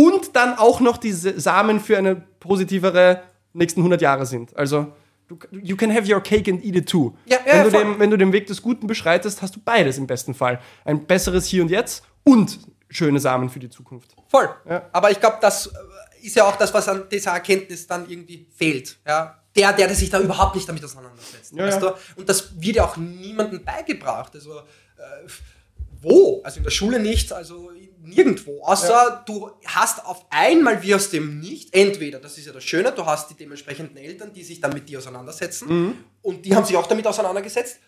[SPEAKER 1] und dann auch noch diese Samen für eine positivere nächsten 100 Jahre sind. Also, du, you can have your cake and eat it too. Ja, ja, wenn, du dem, wenn du den Weg des Guten beschreitest, hast du beides im besten Fall. Ein besseres Hier und Jetzt und schöne Samen für die Zukunft.
[SPEAKER 2] Voll. Ja. Aber ich glaube, das äh, ist ja auch das, was an dieser Erkenntnis dann irgendwie fehlt. Ja? Der, der sich da überhaupt nicht damit auseinandersetzt. Ja, weißt. Du? Und das wird ja auch niemandem beigebracht. Also, äh, wo? Also in der Schule nicht, also nirgendwo. Außer ja. du hast auf einmal wie aus dem Nicht, entweder, das ist ja das Schöne, du hast die dementsprechenden Eltern, die sich dann mit dir auseinandersetzen mhm. und die haben sich auch damit auseinandergesetzt.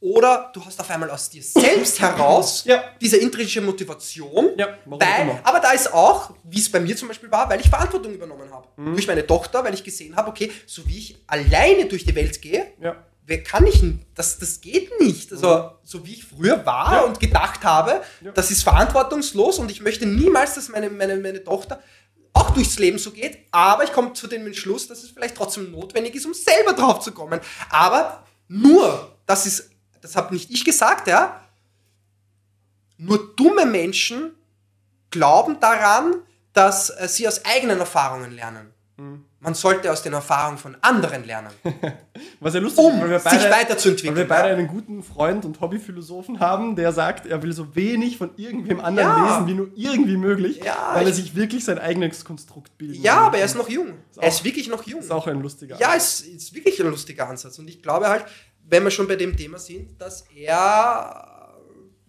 [SPEAKER 2] Oder du hast auf einmal aus dir selbst heraus
[SPEAKER 1] Ja.
[SPEAKER 2] diese intrinsische Motivation.
[SPEAKER 1] Ja,
[SPEAKER 2] weil, aber da ist auch, wie es bei mir zum Beispiel war, weil ich Verantwortung übernommen habe.
[SPEAKER 1] Mhm.
[SPEAKER 2] Durch meine Tochter, weil ich gesehen habe, okay, so wie ich alleine durch die Welt gehe,
[SPEAKER 1] Ja.
[SPEAKER 2] Wer kann ich denn? Das, das geht nicht. Also, so wie ich früher war
[SPEAKER 1] Mhm. Ja.
[SPEAKER 2] und gedacht habe,
[SPEAKER 1] Ja.
[SPEAKER 2] das ist verantwortungslos und ich möchte niemals, dass meine, meine, meine Tochter auch durchs Leben so geht, aber ich komme zu dem Entschluss, dass es vielleicht trotzdem notwendig ist, um selber drauf zu kommen. Aber nur, das ist, das habe nicht ich gesagt, ja, nur dumme Menschen glauben daran, dass äh, sie aus eigenen Erfahrungen lernen. Man sollte aus den Erfahrungen von anderen lernen,
[SPEAKER 1] Was ja lustig
[SPEAKER 2] um
[SPEAKER 1] ist, weil wir
[SPEAKER 2] sich
[SPEAKER 1] beide, weil
[SPEAKER 2] weiterzuentwickeln.
[SPEAKER 1] wir beide einen guten Freund und Hobbyphilosophen haben, der sagt, er will so wenig von irgendwem anderen
[SPEAKER 2] Ja.
[SPEAKER 1] lesen, wie nur irgendwie möglich,
[SPEAKER 2] Ja,
[SPEAKER 1] weil er
[SPEAKER 2] ich-
[SPEAKER 1] sich wirklich sein eigenes Konstrukt bilden
[SPEAKER 2] Ja, aber er ist noch jung.
[SPEAKER 1] auch-
[SPEAKER 2] Er ist wirklich noch jung.
[SPEAKER 1] Das ist auch ein lustiger
[SPEAKER 2] Ja, es ist wirklich ein lustiger Ansatz. Und ich glaube halt, wenn wir schon bei dem Thema sind, dass er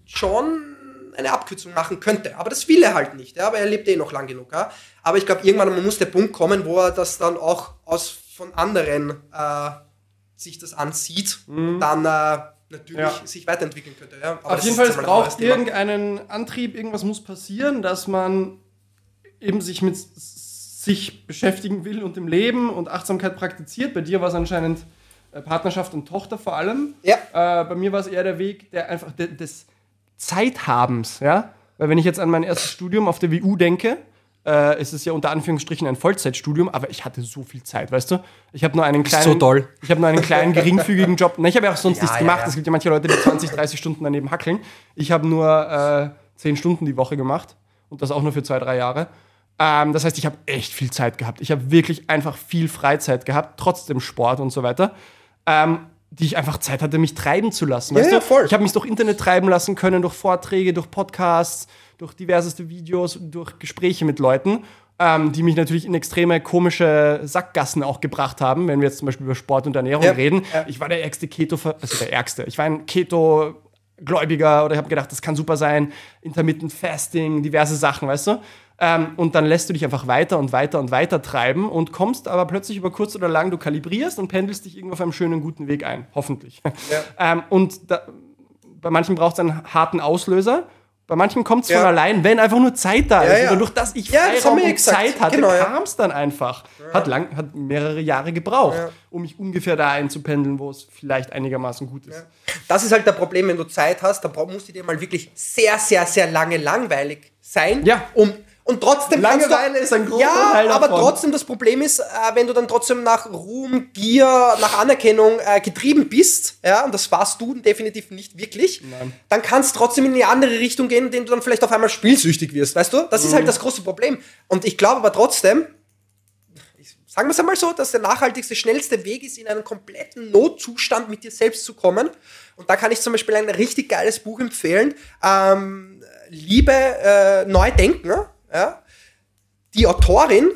[SPEAKER 2] schon eine Abkürzung machen könnte. Aber das will er halt nicht. Ja? Aber er lebt eh noch lang genug. Ja? Aber ich glaube, irgendwann muss der Punkt kommen, wo er das dann auch aus von anderen äh, sich das ansieht und dann äh, natürlich
[SPEAKER 1] Mhm. Ja.
[SPEAKER 2] sich weiterentwickeln könnte. Ja? Aber
[SPEAKER 1] Auf jeden Fall, es braucht irgendeinen Antrieb, irgendwas muss passieren, dass man eben sich mit sich beschäftigen will und dem Leben und Achtsamkeit praktiziert. Bei dir war es anscheinend äh, Partnerschaft und Tochter vor allem.
[SPEAKER 2] Ja.
[SPEAKER 1] Äh, bei mir war es eher der Weg der einfach de, des Zeithabens, ja. Weil wenn ich jetzt an mein erstes Studium auf der WU denke, äh, ist es ja unter Anführungsstrichen ein Vollzeitstudium, aber ich hatte so viel Zeit, weißt du? Ich habe nur einen kleinen,
[SPEAKER 2] so toll.
[SPEAKER 1] ich habe nur einen kleinen geringfügigen Job. Na, ich habe ja auch sonst
[SPEAKER 2] Ja,
[SPEAKER 1] nichts
[SPEAKER 2] ja,
[SPEAKER 1] gemacht.
[SPEAKER 2] ja.
[SPEAKER 1] Es gibt ja manche Leute, die 20, 30 Stunden daneben hackeln. Ich habe nur äh, 10 Stunden die Woche gemacht und das auch nur für zwei, drei Jahre. Ähm, das heißt, ich habe echt viel Zeit gehabt. Ich habe wirklich einfach viel Freizeit gehabt, trotzdem Sport und so weiter. Ähm, die ich einfach Zeit hatte, mich treiben zu lassen.
[SPEAKER 2] ja,
[SPEAKER 1] du?
[SPEAKER 2] voll.
[SPEAKER 1] Ich habe mich durch Internet treiben lassen können, durch Vorträge, durch Podcasts, durch diverseste Videos, durch Gespräche mit Leuten, ähm, die mich natürlich in extreme komische Sackgassen auch gebracht haben, wenn wir jetzt zum Beispiel über Sport und Ernährung
[SPEAKER 2] Ja,
[SPEAKER 1] reden.
[SPEAKER 2] ja.
[SPEAKER 1] Ich war der ärgste Keto, also der ärgste. Ich war ein Keto Gläubiger oder ich habe gedacht, das kann super sein, Intermittent Fasting, diverse Sachen, weißt du? Ähm, und dann lässt du dich einfach weiter und weiter und weiter treiben und kommst aber plötzlich über kurz oder lang, du kalibrierst und pendelst dich irgendwo auf einem schönen, guten Weg ein. Hoffentlich. ähm, und da, bei manchen braucht es einen harten Auslöser. Bei manchen kommt es
[SPEAKER 2] Ja.
[SPEAKER 1] von allein, wenn einfach nur Zeit da
[SPEAKER 2] Ja,
[SPEAKER 1] ist.
[SPEAKER 2] ja.
[SPEAKER 1] Und durch das ich
[SPEAKER 2] Ja,
[SPEAKER 1] Freiraum
[SPEAKER 2] ja
[SPEAKER 1] und. Zeit hatte,
[SPEAKER 2] Genau, ja.
[SPEAKER 1] kam es dann einfach. Hat, lang, hat mehrere Jahre gebraucht,
[SPEAKER 2] Ja.
[SPEAKER 1] um mich ungefähr da einzupendeln, wo es vielleicht einigermaßen gut ist.
[SPEAKER 2] Das ist halt das Problem, wenn du Zeit hast, dann musst du dir mal wirklich sehr, sehr, sehr lange langweilig sein.
[SPEAKER 1] Ja.
[SPEAKER 2] Um, und trotzdem kannst
[SPEAKER 1] Langeweile ist ein großer
[SPEAKER 2] Ja,
[SPEAKER 1] Teil
[SPEAKER 2] aber
[SPEAKER 1] davon.
[SPEAKER 2] trotzdem das Problem ist, äh, wenn du dann trotzdem nach Ruhm, Gier, nach Anerkennung äh, getrieben bist, ja, und das warst du definitiv nicht wirklich,
[SPEAKER 1] Nein.
[SPEAKER 2] dann kann es trotzdem in eine andere Richtung gehen, indem du dann vielleicht auf einmal spielsüchtig wirst, weißt du? Das
[SPEAKER 1] Mhm.
[SPEAKER 2] ist halt das große Problem. Und ich glaube aber trotzdem, sagen wir es einmal so, dass der nachhaltigste, schnellste Weg ist, in einen kompletten Notzustand mit dir selbst zu kommen. Und da kann ich zum Beispiel ein richtig geiles Buch empfehlen. Ähm, Liebe äh, neu denken. Ja? Die Autorin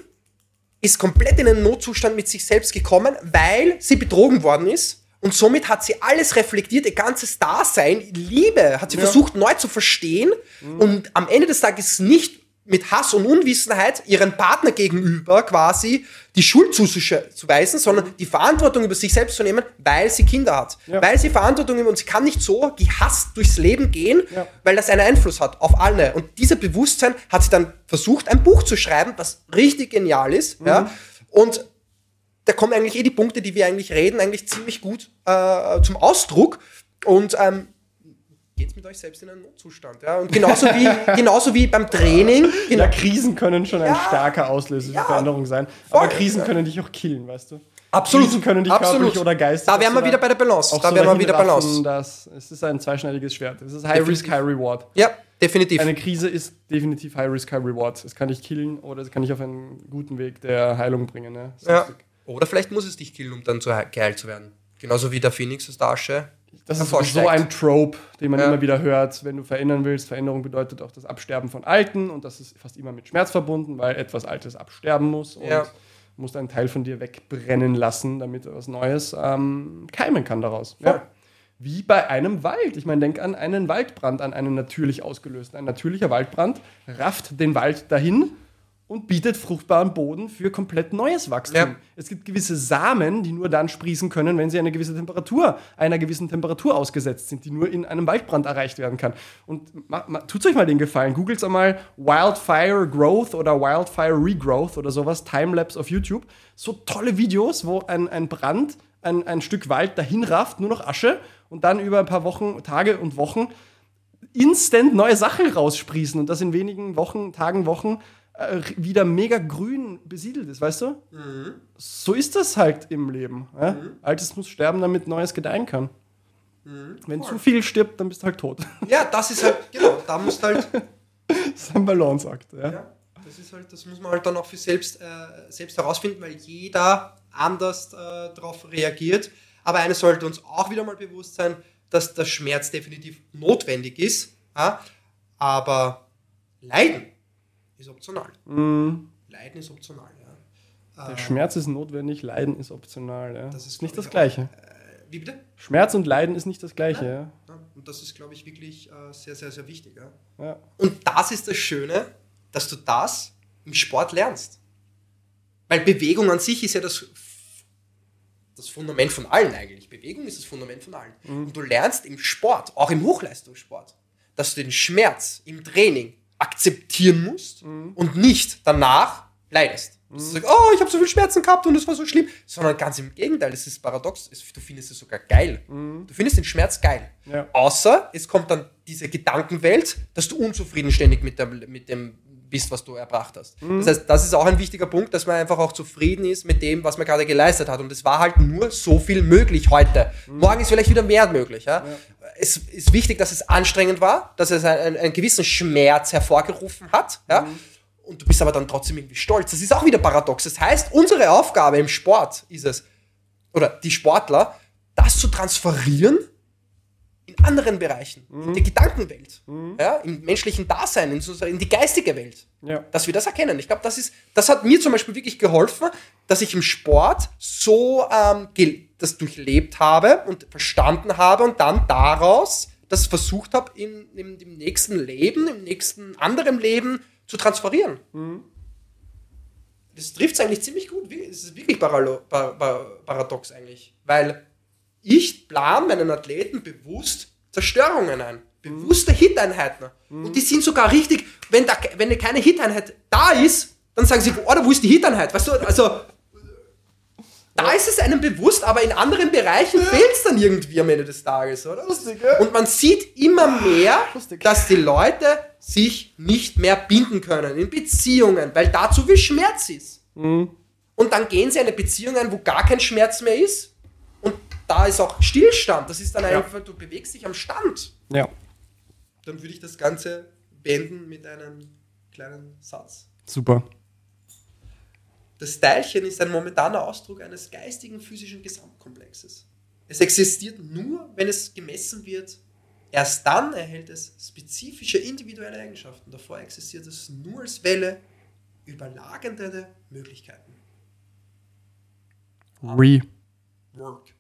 [SPEAKER 2] ist komplett in einen Notzustand mit sich selbst gekommen, weil sie betrogen worden ist. Und somit hat sie alles reflektiert, ihr ganzes Dasein, Liebe, hat sie versucht neu zu verstehen und am Ende des Tages nicht mit Hass und Unwissenheit ihren Partner gegenüber quasi die Schuld zuzuweisen, sondern die Verantwortung über sich selbst zu nehmen, weil sie Kinder hat.
[SPEAKER 1] Ja.
[SPEAKER 2] Weil sie Verantwortung über und sie kann nicht so gehasst durchs Leben gehen,
[SPEAKER 1] Ja.
[SPEAKER 2] weil das einen Einfluss hat auf alle. Und dieser Bewusstsein hat sie dann versucht, ein Buch zu schreiben, was richtig genial ist. Ja? Und da kommen eigentlich eh die Punkte, die wir eigentlich reden, eigentlich ziemlich gut äh, zum Ausdruck. Und ähm, geht's mit euch selbst in einen Notzustand. Ja? Und genauso wie, genauso wie beim Training. Genau,
[SPEAKER 1] Ja, Krisen können schon ein
[SPEAKER 2] Ja.
[SPEAKER 1] starker Auslöser
[SPEAKER 2] Ja.
[SPEAKER 1] für Veränderung sein.
[SPEAKER 2] Voll.
[SPEAKER 1] Aber Krisen können dich auch killen, weißt du?
[SPEAKER 2] Absolut.
[SPEAKER 1] Krisen können dich
[SPEAKER 2] Absolut.
[SPEAKER 1] körperlich oder geistig.
[SPEAKER 2] Da wären wir wieder bei der Balance.
[SPEAKER 1] auch
[SPEAKER 2] Da
[SPEAKER 1] so
[SPEAKER 2] wären wir wieder Balance.
[SPEAKER 1] Dass es ist ein zweischneidiges Schwert. Es ist High Risk, High Reward.
[SPEAKER 2] Ja, definitiv.
[SPEAKER 1] Eine Krise ist definitiv High Risk, High Reward. Es kann dich killen oder es kann dich auf einen guten Weg der Heilung bringen. Ne? Das
[SPEAKER 2] ja. Oder vielleicht muss es dich killen, um dann zu he- geheilt zu werden. Genauso wie der Phoenix aus der Asche.
[SPEAKER 1] Das ist so ein Trope, den man
[SPEAKER 2] Ja.
[SPEAKER 1] immer wieder hört, wenn du verändern willst. Veränderung bedeutet auch das Absterben von Alten und das ist fast immer mit Schmerz verbunden, weil etwas Altes absterben muss und
[SPEAKER 2] Ja.
[SPEAKER 1] musst einen Teil von dir wegbrennen lassen, damit etwas Neues ähm, keimen kann daraus. Ja. Wie bei einem Wald. Ich meine, denk an einen Waldbrand, an einen natürlich ausgelösten. Ein natürlicher Waldbrand rafft den Wald dahin und bietet fruchtbaren Boden für komplett neues Wachstum.
[SPEAKER 2] Ja.
[SPEAKER 1] Es gibt gewisse Samen, die nur dann sprießen können, wenn sie eine gewisse Temperatur, einer gewissen Temperatur ausgesetzt sind, die nur in einem Waldbrand erreicht werden kann. Und tut euch mal den Gefallen, googelt einmal Wildfire Growth oder Wildfire Regrowth oder sowas, Timelapse auf YouTube. So tolle Videos, wo ein, ein Brand ein, ein Stück Wald dahin rafft, nur noch Asche und dann über ein paar Wochen, Tage und Wochen instant neue Sachen raussprießen und das in wenigen Wochen, Tagen, Wochen wieder mega grün besiedelt ist, weißt du? So ist das halt im Leben. Ja? Altes muss sterben, damit Neues gedeihen kann. Wenn zu viel stirbt, dann bist du halt tot.
[SPEAKER 2] Ja, das ist halt, genau, da musst halt,
[SPEAKER 1] das ist ein Balanceakt. Ja?
[SPEAKER 2] ja, das ist halt, das muss man halt dann auch für selbst, äh, selbst herausfinden, weil jeder anders äh, darauf reagiert. Aber eines sollte uns auch wieder mal bewusst sein, dass der Schmerz definitiv notwendig ist, ja? aber Leiden ist optional. Leiden ist optional, ja.
[SPEAKER 1] Der Schmerz ist notwendig, Leiden ist optional. Ja?
[SPEAKER 2] Das ist,
[SPEAKER 1] nicht das
[SPEAKER 2] ich,
[SPEAKER 1] Gleiche.
[SPEAKER 2] Äh, wie bitte?
[SPEAKER 1] Schmerz und Leiden ist nicht das Gleiche. Ja?
[SPEAKER 2] Ja, und das ist, glaube ich, wirklich äh, sehr, sehr, sehr wichtig. Ja? Und das ist das Schöne, dass du das im Sport lernst. Weil Bewegung an sich ist ja das, das Fundament von allen eigentlich. Bewegung ist das Fundament von allen. Und du lernst im Sport, auch im Hochleistungssport, dass du den Schmerz im Training akzeptieren musst und nicht danach leidest. Du sagst, oh, ich habe so viel Schmerzen gehabt und es war so schlimm. Sondern ganz im Gegenteil, es ist paradox. Du findest es sogar geil. Du findest den Schmerz geil.
[SPEAKER 1] Ja.
[SPEAKER 2] Außer es kommt dann diese Gedankenwelt, dass du unzufrieden ständig mit, der, mit dem bist, was du erbracht hast. Das heißt, das ist auch ein wichtiger Punkt, dass man einfach auch zufrieden ist mit dem, was man gerade geleistet hat. Und es war halt nur so viel möglich heute. Morgen ist vielleicht wieder mehr möglich. Ja? Es ist wichtig, dass es anstrengend war, dass es einen, einen gewissen Schmerz hervorgerufen hat. Ja? Und du bist aber dann trotzdem irgendwie stolz. Das ist auch wieder paradox. Das heißt, unsere Aufgabe im Sport ist es, oder die Sportler, das zu transferieren in anderen Bereichen, in der Gedankenwelt, ja, im menschlichen Dasein, in, so- in die geistige Welt,
[SPEAKER 1] Ja.
[SPEAKER 2] dass wir das erkennen. Ich glaube, das ist, das hat mir zum Beispiel wirklich geholfen, dass ich im Sport so ähm, das durchlebt habe und verstanden habe und dann daraus das versucht habe, in, in, im nächsten Leben, im nächsten anderen Leben zu transferieren. Das trifft es eigentlich ziemlich gut. Es ist wirklich paradox eigentlich. Weil ich plane meinen Athleten bewusst Zerstörungen ein. Bewusste Hit-Einheiten. Und die sind sogar richtig, wenn, da, wenn keine Hit-Einheit da ist, dann sagen sie, oh, wo ist die Hit-Einheit? Weißt du, also da ist es einem bewusst, aber in anderen Bereichen fehlt es dann irgendwie am Ende des Tages, oder?
[SPEAKER 1] Lustig, ja?
[SPEAKER 2] Und man sieht immer mehr,
[SPEAKER 1] lustig.
[SPEAKER 2] dass die Leute sich nicht mehr binden können in Beziehungen, weil da zu viel Schmerz ist. Und dann gehen sie in eine Beziehung ein, wo gar kein Schmerz mehr ist. Da ist auch Stillstand. Das ist dann
[SPEAKER 1] Ja.
[SPEAKER 2] einfach, du bewegst dich am Stand.
[SPEAKER 1] ja,
[SPEAKER 2] Dann würde ich das Ganze beenden mit einem kleinen Satz.
[SPEAKER 1] super.
[SPEAKER 2] Das Teilchen ist ein momentaner Ausdruck eines geistigen physischen Gesamtkomplexes. Es existiert nur, wenn es gemessen wird. Erst dann erhält es spezifische individuelle Eigenschaften. Davor existiert es nur als Welle überlagernde Möglichkeiten.
[SPEAKER 1] Re.
[SPEAKER 2] Work.